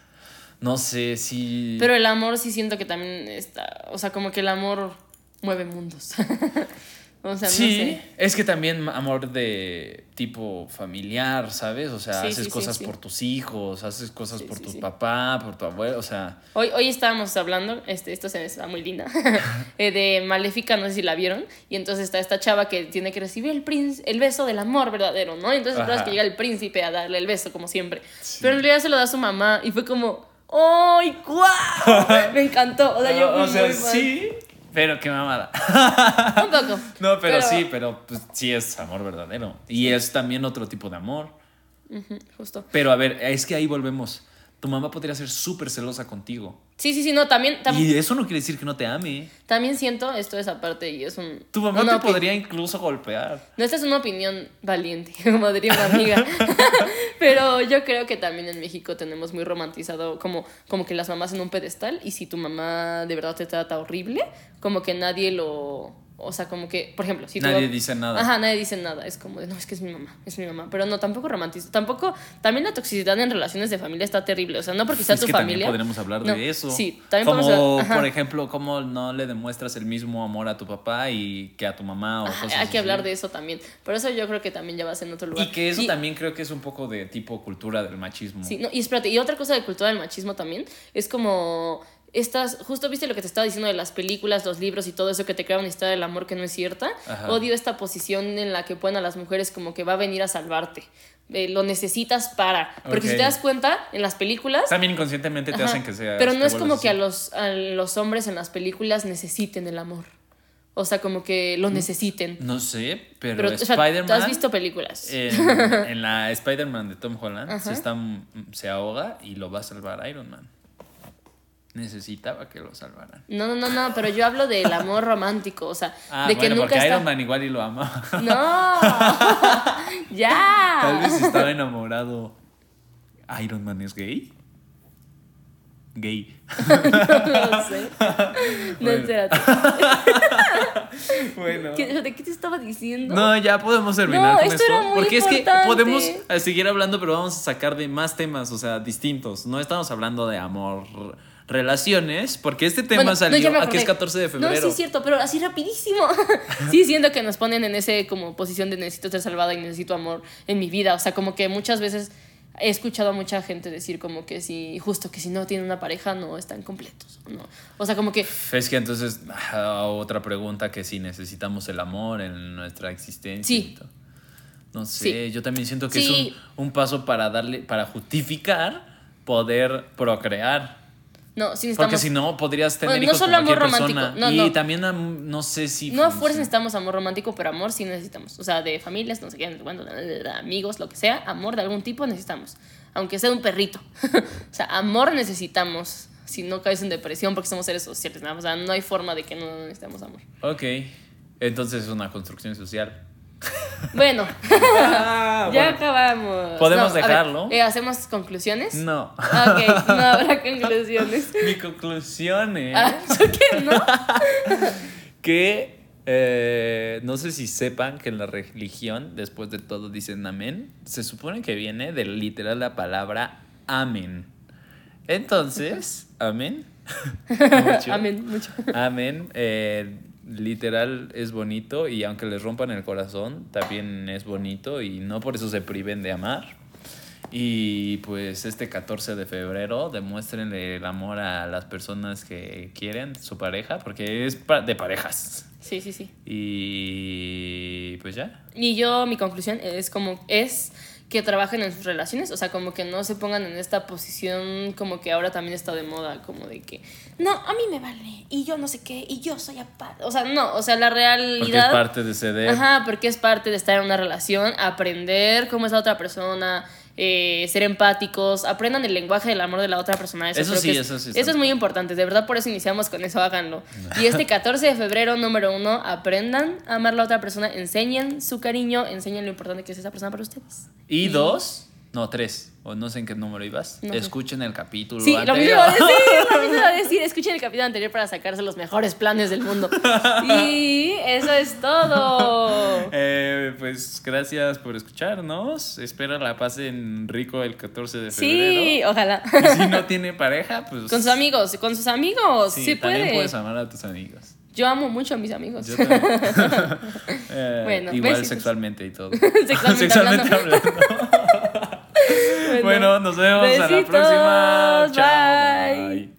S1: No sé si...
S2: Pero el amor sí siento que también está, o sea, como que el amor mueve mundos. o sea,
S1: Sí,
S2: no sé.
S1: es que también amor de tipo familiar, ¿sabes? O sea,
S2: Sí,
S1: haces
S2: sí,
S1: cosas
S2: sí.
S1: por tus hijos, haces cosas por tu papá, por tu abuelo, o sea,
S2: Hoy, hoy estábamos hablando, este, esto se me está muy linda, eh, de Maléfica, no sé si la vieron, y entonces está esta chava que tiene que recibir el, princ- el beso del amor verdadero, ¿no? Y entonces
S1: Ajá.
S2: que llega el príncipe a darle el beso, como siempre. Pero en realidad se lo da a su mamá, y fue como, ¡ay, guau! Me encantó, o sea, yo fui
S1: o sea, sí, pero qué mamada.
S2: Un poco.
S1: No, pero, sí, pero pues, sí es amor verdadero. Y es también otro tipo de amor.
S2: Justo.
S1: Pero a ver, es que ahí volvemos. Tu mamá podría ser súper celosa contigo.
S2: Sí, sí, sí, no, también, tam-
S1: Y eso no quiere decir que no te ame.
S2: también siento esto esa parte y es un...
S1: Tu mamá te podría incluso golpear.
S2: No, esta es una opinión valiente, como diría una amiga. Pero yo creo que también en México tenemos muy romantizado como, como que las mamás en un pedestal y si tu mamá de verdad te trata horrible, como que nadie lo... O sea, como que, por ejemplo, si
S1: Nadie
S2: mam-
S1: dice nada.
S2: Ajá, nadie dice nada. Es como de, no, es que es mi mamá, es mi mamá. Pero no, tampoco romantizo. Tampoco, también la toxicidad en relaciones de familia está terrible. O sea, no porque sea
S1: es
S2: tu
S1: que
S2: familia.
S1: también podríamos hablar
S2: No,
S1: de eso.
S2: Sí, también
S1: Como,
S2: podemos hablar-
S1: por ejemplo, cómo no le demuestras el mismo amor a tu papá y que a tu mamá o
S2: Ajá,
S1: cosas
S2: hay que hablar de eso también. Por eso yo creo que también ya vas en otro lugar.
S1: Y que eso
S2: Y-
S1: también creo que es un poco de tipo cultura del machismo.
S2: Sí, no, y espérate, y otra cosa de cultura del machismo también es como estas, justo viste lo que te estaba diciendo de las películas, los libros y todo eso que te crea una historia del amor que no es cierta.
S1: Ajá.
S2: Odio esta posición en la que ponen a las mujeres como que va a venir a salvarte. Eh, lo necesitas para. Porque si te das cuenta, en las películas.
S1: También inconscientemente te
S2: Ajá,
S1: hacen que sea.
S2: Pero no es como que a los, a los hombres en las películas necesiten el amor. O sea, como que lo necesiten.
S1: No sé, pero,
S2: Pero, o sea,
S1: Spider-Man.
S2: ¿tú has visto películas?
S1: En, en la Spider-Man de Tom Holland se, está, se ahoga y lo va a salvar Iron Man. Necesitaba que lo salvaran.
S2: No, no, no, no, pero yo hablo del amor romántico, o sea,
S1: Ah,
S2: de que
S1: bueno,
S2: nunca
S1: porque
S2: está...
S1: Iron Man igual y lo ama.
S2: No, ya.
S1: Tal vez estaba enamorado. ¿Iron Man es gay? Gay.
S2: No lo sé. No, espérate.
S1: Bueno.
S2: ¿Qué- ¿De qué te estaba diciendo?
S1: No, ya podemos terminar
S2: No,
S1: con
S2: esto era muy
S1: porque es que
S2: importante.
S1: podemos eh, seguir hablando, pero vamos a sacar de más temas, o sea, distintos. No estamos hablando de amor, relaciones, porque este tema
S2: Bueno, no,
S1: salió
S2: ya me
S1: aquí es
S2: acordé.
S1: 14 de febrero.
S2: No, sí es cierto, pero así rapidísimo. sí, siento que nos ponen en ese como posición de necesito ser salvada y necesito amor en mi vida. O sea, como que muchas veces he escuchado a mucha gente decir como que si, justo que si no tienen una pareja no están completos. No. O sea, como que
S1: Es que entonces, ah, otra pregunta que si necesitamos el amor en nuestra existencia.
S2: Sí.
S1: No sé,
S2: Sí.
S1: yo también siento que
S2: Sí.
S1: es un, un paso para darle, para justificar poder procrear.
S2: No, sí
S1: Porque
S2: necesitamos...
S1: si no, podrías tener
S2: Bueno, no
S1: hijos
S2: solo
S1: con
S2: amor romántico, no,
S1: y
S2: no.
S1: también am- no sé si.
S2: No a fuerza necesitamos amor romántico, pero amor sí necesitamos. O sea, de familias, no sé qué, bueno, de- amigos, lo que sea, amor de algún tipo necesitamos. Aunque sea un perrito. o sea, amor necesitamos. Si no caes en depresión porque somos seres sociales. ¿no? O sea, no hay forma de que no necesitemos amor.
S1: Ok. Entonces es una construcción social.
S2: Bueno,
S1: Ah,
S2: ya
S1: bueno.
S2: acabamos.
S1: ¿Podemos
S2: a ver,
S1: dejarlo?
S2: eh, ¿Hacemos conclusiones?
S1: No.
S2: Ok, no habrá conclusiones.
S1: Mi conclusión es
S2: Ah, ¿yo qué no?
S1: que eh, no sé si sepan que en la religión, después de todo, dicen amén. Se supone que viene de literal la palabra amén. Entonces, amén. Mucho.
S2: Amén, mucho.
S1: Amén. eh, literal es bonito y aunque les rompan el corazón, también es bonito y no por eso se priven de amar. Y pues este 14 de febrero demuéstrenle el amor a las personas que quieren, su pareja, porque es de parejas.
S2: Sí, sí, sí.
S1: Y pues ya.
S2: Y yo, mi conclusión es como, es que trabajen en sus relaciones, o sea, como que no se pongan en esta posición como que ahora también está de moda, como de que, no, a mí me vale, y yo no sé qué, y yo soy aparte, o sea, no, o sea, la realidad...
S1: Porque es parte de ceder.
S2: Ajá, porque es parte de estar en una relación, aprender cómo es la otra persona, eh, ser empáticos, aprendan el lenguaje del amor de la otra persona. Eso,
S1: sí,
S2: es,
S1: eso sí
S2: Eso es muy importante, de verdad por eso iniciamos con eso, háganlo. Y este 14 de febrero, número uno, aprendan a amar a la otra persona, enseñen su cariño, enseñen lo importante que es esa persona para ustedes.
S1: Y dos, no, tres, o no sé en qué número ibas.
S2: No sé.
S1: Escuchen el capítulo
S2: Sí, lo mismo a decir, lo mismo a decir. Escuchen el capítulo anterior para sacarse los mejores planes del mundo. Y eso es todo.
S1: Eh, pues gracias por escucharnos. Espero la pasen rico el 14 de febrero.
S2: Sí, ojalá.
S1: Y si no tiene pareja, pues.
S2: Con sus amigos, con sus amigos,
S1: Sí,
S2: sí,
S1: también
S2: puede.
S1: puedes amar a tus amigos.
S2: Yo amo mucho a mis amigos.
S1: Yo también. Eh,
S2: Bueno,
S1: igual
S2: besitos.
S1: sexualmente y todo.
S2: Sexualmente
S1: hablando bueno, nos vemos a la próxima. Chao.